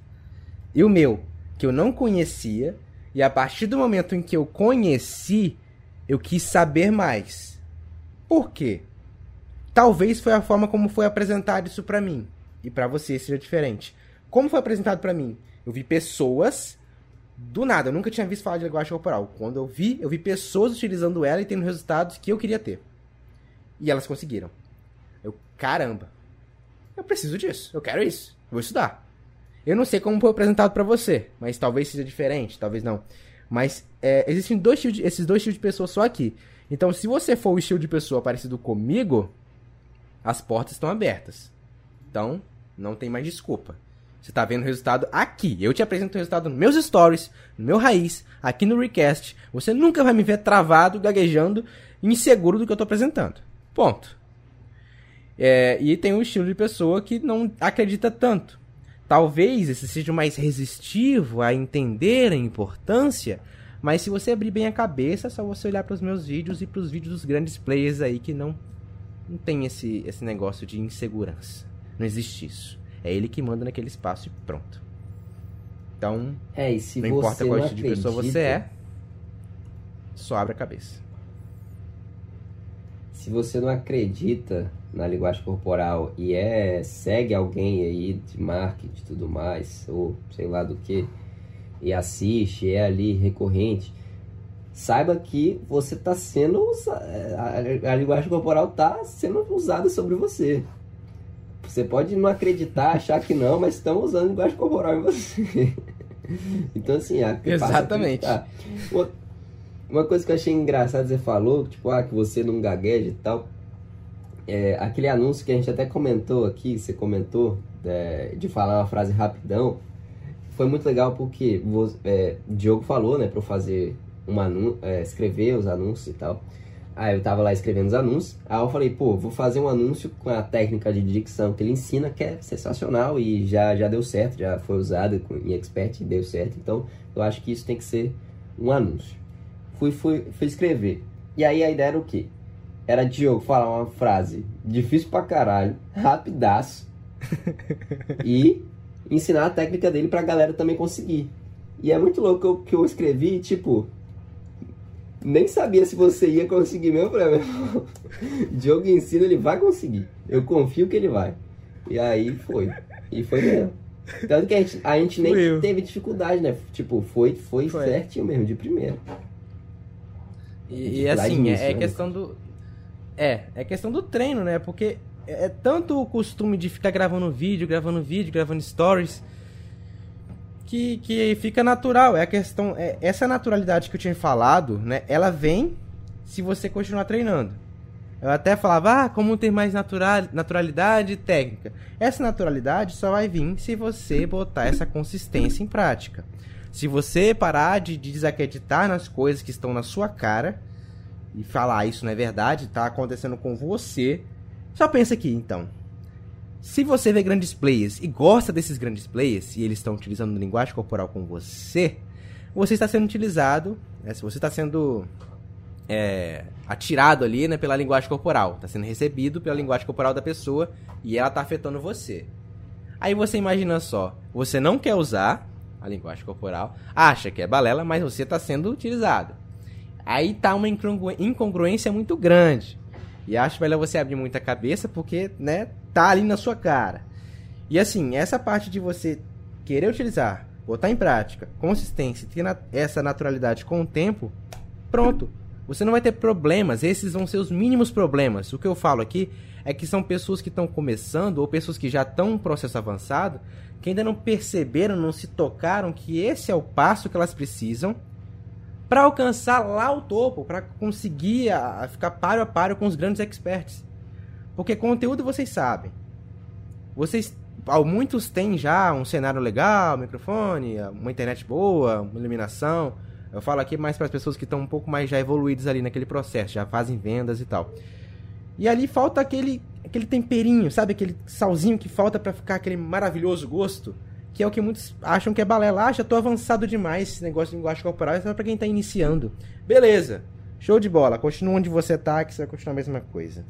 e o meu, que eu não conhecia, e a partir do momento em que eu conheci, eu quis saber mais. Por quê? Talvez foi a forma como foi apresentado isso para mim, e para você seja diferente. Como foi apresentado para mim? Eu vi pessoas do nada, eu nunca tinha visto falar de linguagem corporal. Quando eu vi, eu vi pessoas utilizando ela e tendo resultados que eu queria ter. E elas conseguiram. Eu, caramba, eu preciso disso, eu quero isso, vou estudar. Eu não sei como foi apresentado para você, mas talvez seja diferente, talvez não. Mas é, existem dois de, esses dois tipos de pessoas só aqui. Então, se você for o estilo de pessoa parecido comigo, as portas estão abertas. Então, não tem mais desculpa. Você está vendo o resultado aqui. Eu te apresento o resultado nos meus stories, no meu raiz, aqui no Recast. Você nunca vai me ver travado, gaguejando, inseguro do que eu estou apresentando. Ponto. É, e tem um estilo de pessoa que não acredita tanto. Talvez esse seja mais resistivo a entender a importância, mas se você abrir bem a cabeça, é só você olhar para os meus vídeos e para os vídeos dos grandes players aí que não, não tem esse, esse negócio de insegurança. Não existe isso. É ele que manda naquele espaço e pronto. Então, é, e não importa qual tipo de pessoa você é, só abre a cabeça. Se você não acredita na linguagem corporal e é segue alguém aí de marketing e tudo mais, ou sei lá do que, e assiste, é ali recorrente, saiba que você está sendo a, a, linguagem corporal está sendo usada sobre você. Você pode não acreditar, achar que não, mas estão usando linguagem corporal em você. (laughs) então, assim, a, Exatamente. Uma, coisa que eu achei engraçada, você falou, tipo, ah, que você não gagueja e tal. É, aquele anúncio que a gente até comentou aqui, você comentou, é, de falar uma frase rapidão, foi muito legal porque é, Diogo falou, né, pra eu fazer um anúncio, é, escrever os anúncios e tal. Aí eu tava lá escrevendo os anúncios. Aí eu falei, pô, vou fazer um anúncio com a técnica de dicção que ele ensina, que é sensacional e já, já deu certo, já foi usado em Expert e deu certo. Então eu acho que isso tem que ser um anúncio. Fui, fui, fui escrever. E aí a ideia era o quê? Era Diogo falar uma frase difícil pra caralho, rapidaço, (laughs) e ensinar a técnica dele pra galera também conseguir. E é muito louco que eu, que eu escrevi, tipo, nem sabia se você ia conseguir mesmo. Pra mim. (laughs) Diogo ensina, ele vai conseguir. Eu confio que ele vai. E aí foi. E foi mesmo. Tanto que a gente, a gente nem teve dificuldade, né? Tipo, foi, foi, foi. certinho mesmo, de primeira. E, e assim, é, é né? questão do. É, é questão do treino, né? Porque é, é tanto o costume de ficar gravando vídeo, gravando vídeo, gravando stories que, que fica natural. É a questão. É, essa naturalidade que eu tinha falado, né? Ela vem se você continuar treinando. Eu até falava, ah, como ter mais natural, naturalidade técnica. Essa naturalidade só vai vir se você botar essa consistência em prática. Se você parar de, de desacreditar nas coisas que estão na sua cara e falar ah, isso não é verdade, está acontecendo com você, só pensa aqui então. Se você vê grandes players e gosta desses grandes players e eles estão utilizando linguagem corporal com você, você está sendo utilizado, né, se você está sendo é, atirado ali né, pela linguagem corporal, está sendo recebido pela linguagem corporal da pessoa e ela está afetando você. Aí você imagina só, você não quer usar a linguagem corporal, acha que é balela, mas você está sendo utilizado. Aí tá uma incongruência muito grande. E acho melhor você abrir muita cabeça porque, né, tá ali na sua cara. E assim, essa parte de você querer utilizar, botar em prática, consistência, ter essa naturalidade com o tempo, pronto. Você não vai ter problemas, esses vão ser os mínimos problemas. O que eu falo aqui é que são pessoas que estão começando ou pessoas que já estão em processo avançado, que ainda não perceberam, não se tocaram que esse é o passo que elas precisam para alcançar lá o topo, para conseguir a, a ficar páreo a páreo com os grandes experts. Porque conteúdo vocês sabem. Vocês, muitos têm já um cenário legal, microfone, uma internet boa, uma iluminação. Eu falo aqui mais para as pessoas que estão um pouco mais já evoluídas ali naquele processo, já fazem vendas e tal. E ali falta aquele aquele temperinho, sabe? Aquele salzinho que falta para ficar aquele maravilhoso gosto. Que é o que muitos acham que é balela. Ah, já tô avançado demais esse negócio de linguagem corporal. É só pra quem tá iniciando. Beleza. Show de bola. Continua onde você tá, que você vai continuar a mesma coisa.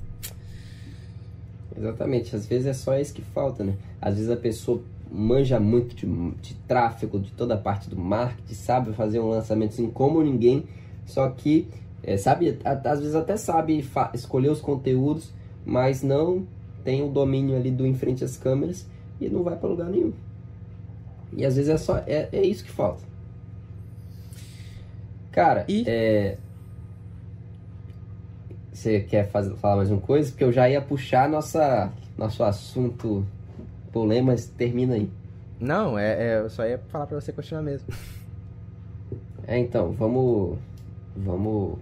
Exatamente. Às vezes é só isso que falta, né? Às vezes a pessoa manja muito de, de tráfego, de toda a parte do marketing, sabe fazer um lançamento assim como ninguém, só que é, sabe, às vezes até sabe escolher os conteúdos, mas não tem o domínio ali do em frente às câmeras e não vai para lugar nenhum. E às vezes é só é, é isso que falta. Cara, e... é... você quer fazer, falar mais uma coisa? Porque eu já ia puxar nossa, nosso assunto polêmico, mas termina aí. Não, é, é, eu só ia falar para você continuar mesmo. É, então, vamos vamos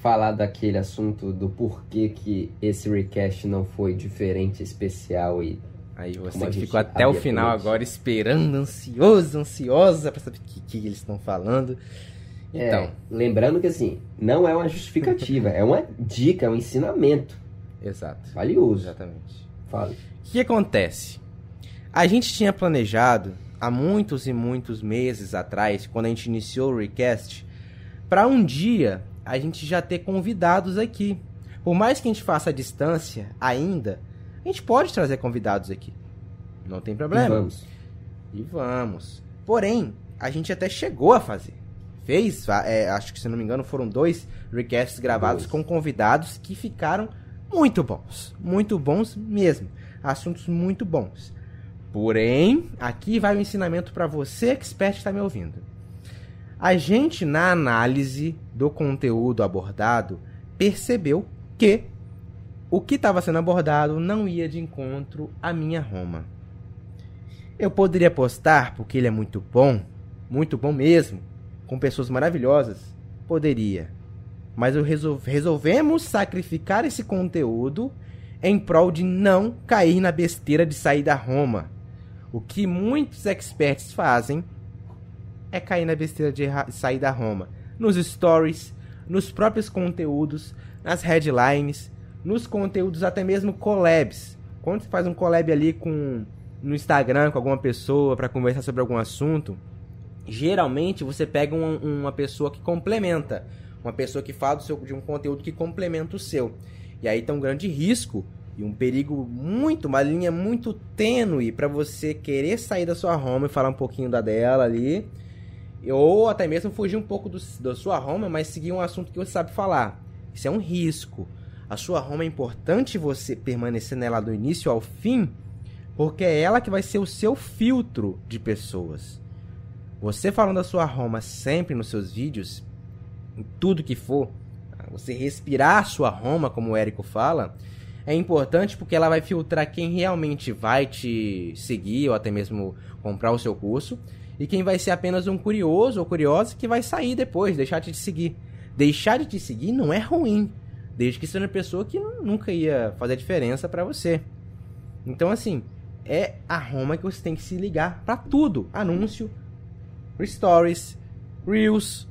falar daquele assunto do porquê que esse recast não foi diferente, especial e. Aí você ficou até o final agora esperando, ansioso, ansiosa para saber o que, que, eles estão falando. É, então. É, lembrando que assim, não é uma justificativa, é uma dica, é um ensinamento. Exato. Valioso. Exatamente. Fale. O que acontece? A gente tinha planejado há muitos e muitos meses atrás, quando a gente iniciou o Recast, para um dia a gente já ter convidados aqui. Por mais que a gente faça a distância ainda, a gente pode trazer convidados aqui. Não tem problema. E vamos. E vamos. Porém, a gente até chegou a fazer. Fez, é, acho que se não me engano, foram dois recasts gravados dois. com convidados que ficaram muito bons. Muito bons mesmo. Assuntos muito bons. Porém, aqui vai o um ensinamento para você, expert, que está me ouvindo. A gente, na análise do conteúdo abordado, percebeu que o que estava sendo abordado não ia de encontro à minha Roma. Eu poderia postar porque ele é muito bom, muito bom mesmo, com pessoas maravilhosas? Poderia. Mas eu resolvemos sacrificar esse conteúdo em prol de não cair na besteira de sair da Roma. O que muitos experts fazem é cair na besteira de sair da Roma. Nos stories, nos próprios conteúdos, nas headlines, nos conteúdos até mesmo collabs. Quando você faz um collab ali com no Instagram com alguma pessoa para conversar sobre algum assunto, geralmente você pega uma, uma pessoa que complementa, uma pessoa que fala seu, de um conteúdo que complementa o seu. E aí tem um grande risco e um perigo muito, uma linha muito tênue para você querer sair da sua Roma e falar um pouquinho da dela ali ou até mesmo fugir um pouco do, da sua Roma, mas seguir um assunto que você sabe falar. Isso é um risco. A sua Roma é importante você permanecer nela do início ao fim, porque é ela que vai ser o seu filtro de pessoas. Você falando da sua Roma sempre nos seus vídeos, em tudo que for, você respirar a sua Roma, como o Érico fala, é importante porque ela vai filtrar quem realmente vai te seguir ou até mesmo comprar o seu curso e quem vai ser apenas um curioso ou curiosa que vai sair depois, deixar de te seguir. Deixar de te seguir não é ruim, desde que seja uma pessoa que nunca ia fazer diferença para você. Então, assim, é a Roma que você tem que se ligar para tudo: anúncio, stories, reels,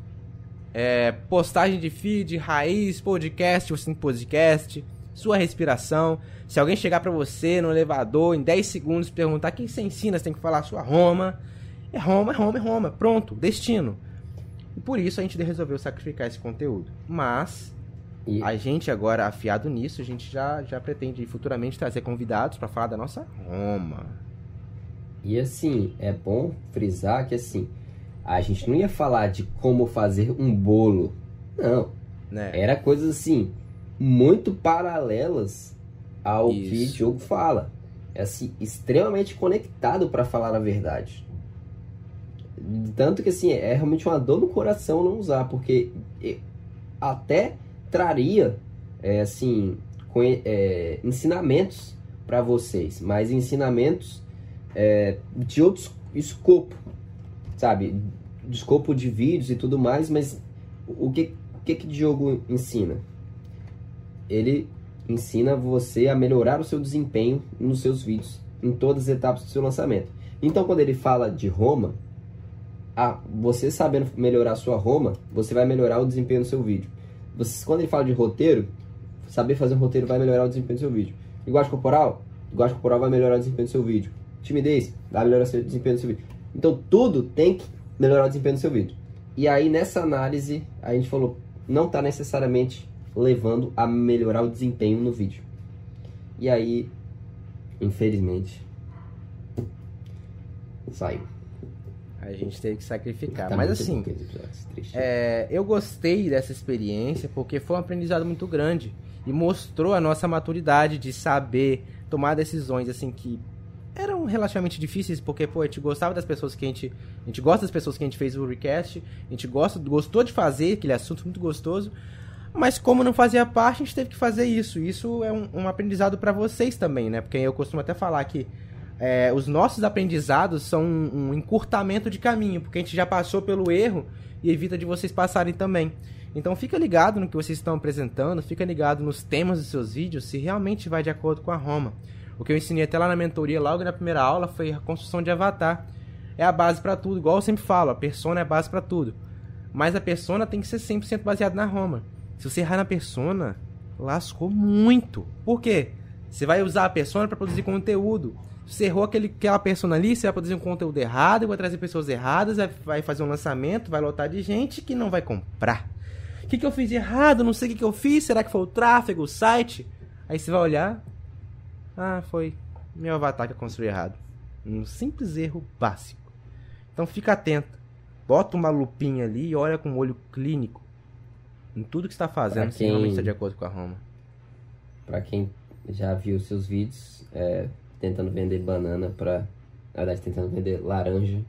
é, postagem de feed, raiz, podcast, você tem podcast, sua respiração. Se alguém chegar para você no elevador em 10 segundos perguntar quem você ensina, você tem que falar sua Roma. É Roma, é Roma, é Roma. Pronto, destino. E por isso a gente resolveu sacrificar esse conteúdo. Mas e... a gente agora, afiado nisso, a gente já, já pretende futuramente trazer convidados para falar da nossa Roma. E assim, é bom frisar que assim, a gente não ia falar de como fazer um bolo. Não. Né? Era coisas assim, muito paralelas ao Isso. que o Diogo fala. É assim, extremamente conectado para falar a verdade. Tanto que assim, é realmente uma dor no coração não usar, porque até traria, é, assim, é, ensinamentos para vocês, mas ensinamentos é, de outro escopo, sabe? De escopo de vídeos e tudo mais, mas o que, o que que Diogo ensina? Ele ensina você a melhorar o seu desempenho nos seus vídeos, em todas as etapas do seu lançamento. Então, quando ele fala de Roma, a, você sabendo melhorar a sua Roma, você vai melhorar o desempenho do seu vídeo. Você, quando ele fala de roteiro, saber fazer um roteiro vai melhorar o desempenho do seu vídeo. Linguagem corporal, linguagem corporal vai melhorar o desempenho do seu vídeo. Timidez, vai melhorar o desempenho do seu vídeo. Então, tudo tem que melhorar o desempenho do seu vídeo. E aí, nessa análise, a gente falou, não está necessariamente levando a melhorar o desempenho no vídeo. E aí, infelizmente, saiu. A gente teve que sacrificar. Tá Mas assim, é, eu gostei dessa experiência porque foi um aprendizado muito grande e mostrou a nossa maturidade de saber tomar decisões assim que eram relativamente difíceis, porque, pô, a gente gostava das pessoas que a gente. A gente gosta das pessoas que a gente fez o recast, a gente gosta, gostou de fazer aquele assunto muito gostoso. Mas como não fazia parte, a gente teve que fazer isso. Isso é um, um aprendizado para vocês também, né? Porque eu costumo até falar que é, os nossos aprendizados são um, um encurtamento de caminho, porque a gente já passou pelo erro e evita de vocês passarem também. Então fica ligado no que vocês estão apresentando, fica ligado nos temas dos seus vídeos, se realmente vai de acordo com a Roma. O que eu ensinei até lá na mentoria, logo na primeira aula, foi a construção de avatar. É a base para tudo, igual eu sempre falo, a persona é a base para tudo. Mas a persona tem que ser 100% baseada na Roma. Se você errar na persona, lascou muito. Por quê? Você vai usar a persona para produzir conteúdo. Você errou aquele, aquela persona ali, você vai produzir um conteúdo errado, vai trazer pessoas erradas, vai fazer um lançamento, vai lotar de gente que não vai comprar. O que, que eu fiz de errado? Não sei o que, que eu fiz. Será que foi o tráfego, o site? Aí você vai olhar, ah, foi meu avatar que eu construí errado. Um simples erro básico. Então fica atento. Bota uma lupinha ali e olha com um olho clínico em tudo que está fazendo, quem, se realmente está de acordo com a Roma. Para quem já viu seus vídeos, é, tentando vender banana para, na verdade, tentando vender laranja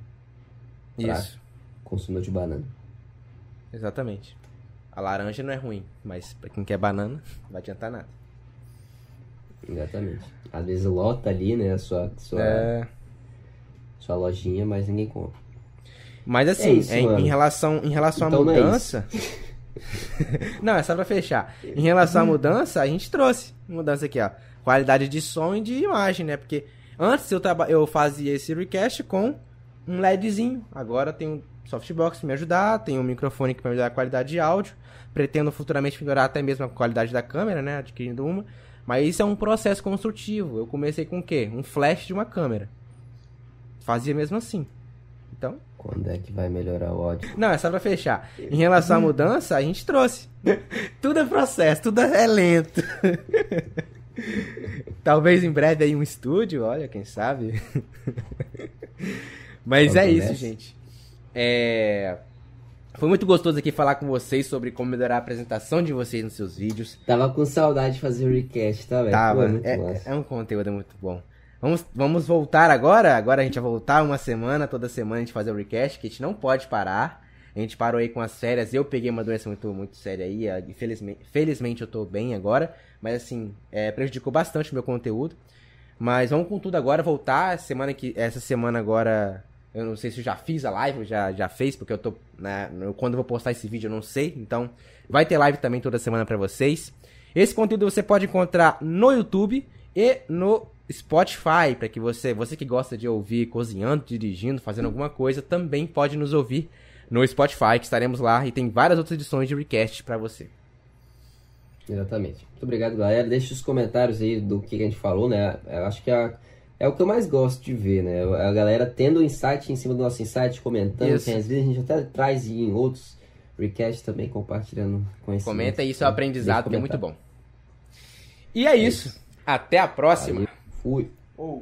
para consumidor de banana. Exatamente. A laranja não é ruim, mas para quem quer banana, (laughs) não vai adiantar nada. Exatamente. Às vezes lota ali, né, a sua, sua, é... sua lojinha, mas ninguém compra. Mas assim, é isso, em, em, relação, em relação então, à é mudança. Não, (laughs) não, é só pra fechar. Em relação à (laughs) mudança, a gente trouxe mudança aqui, ó. Qualidade de som e de imagem, né? Porque antes eu, eu fazia esse recast com um LEDzinho. Agora tem um softbox pra me ajudar, tem um microfone que vai melhorar a qualidade de áudio. Pretendo futuramente melhorar até mesmo a qualidade da câmera, né? Adquirindo uma. Mas isso é um processo construtivo. Eu comecei com o quê? Um flash de uma câmera. Fazia mesmo assim. Então. Quando é que vai melhorar o áudio? Não, é só pra fechar. Em relação à mudança, a gente trouxe. (laughs) tudo é processo, tudo é lento. (laughs) Talvez em breve aí um estúdio, olha, quem sabe. Mas é isso, gente. É. Foi muito gostoso aqui falar com vocês sobre como melhorar a apresentação de vocês nos seus vídeos. Tava com saudade de fazer o recast, tá, velho? Tava. Pô, é, é, um conteúdo muito bom. Vamos, vamos voltar agora. Agora a gente vai voltar uma semana, toda semana a gente fazer o recast, que a gente não pode parar. A gente parou aí com as férias. Eu peguei uma doença muito, muito séria aí. E felizmente, felizmente eu tô bem agora. Mas assim, é, prejudicou bastante o meu conteúdo. Mas vamos com tudo agora, voltar. Semana que, essa semana agora eu não sei se eu já fiz a live, já, já fez, porque eu tô. Né, quando eu vou postar esse vídeo eu não sei. Então, vai ter live também toda semana para vocês. Esse conteúdo você pode encontrar no YouTube e no Spotify, para que você, você que gosta de ouvir cozinhando, dirigindo, fazendo alguma coisa, também pode nos ouvir no Spotify, que estaremos lá e tem várias outras edições de recast para você. Exatamente. Muito obrigado, galera. Deixe os comentários aí do que a gente falou, né? Eu acho que a é o que eu mais gosto de ver, né? A galera tendo insight em cima do nosso insight, comentando, assim, às vezes a gente até traz em outros recasts também, compartilhando conhecimento. Comenta isso, é aprendizado, que é muito bom. E é, é isso. isso. Até a próxima. Fui. Oh.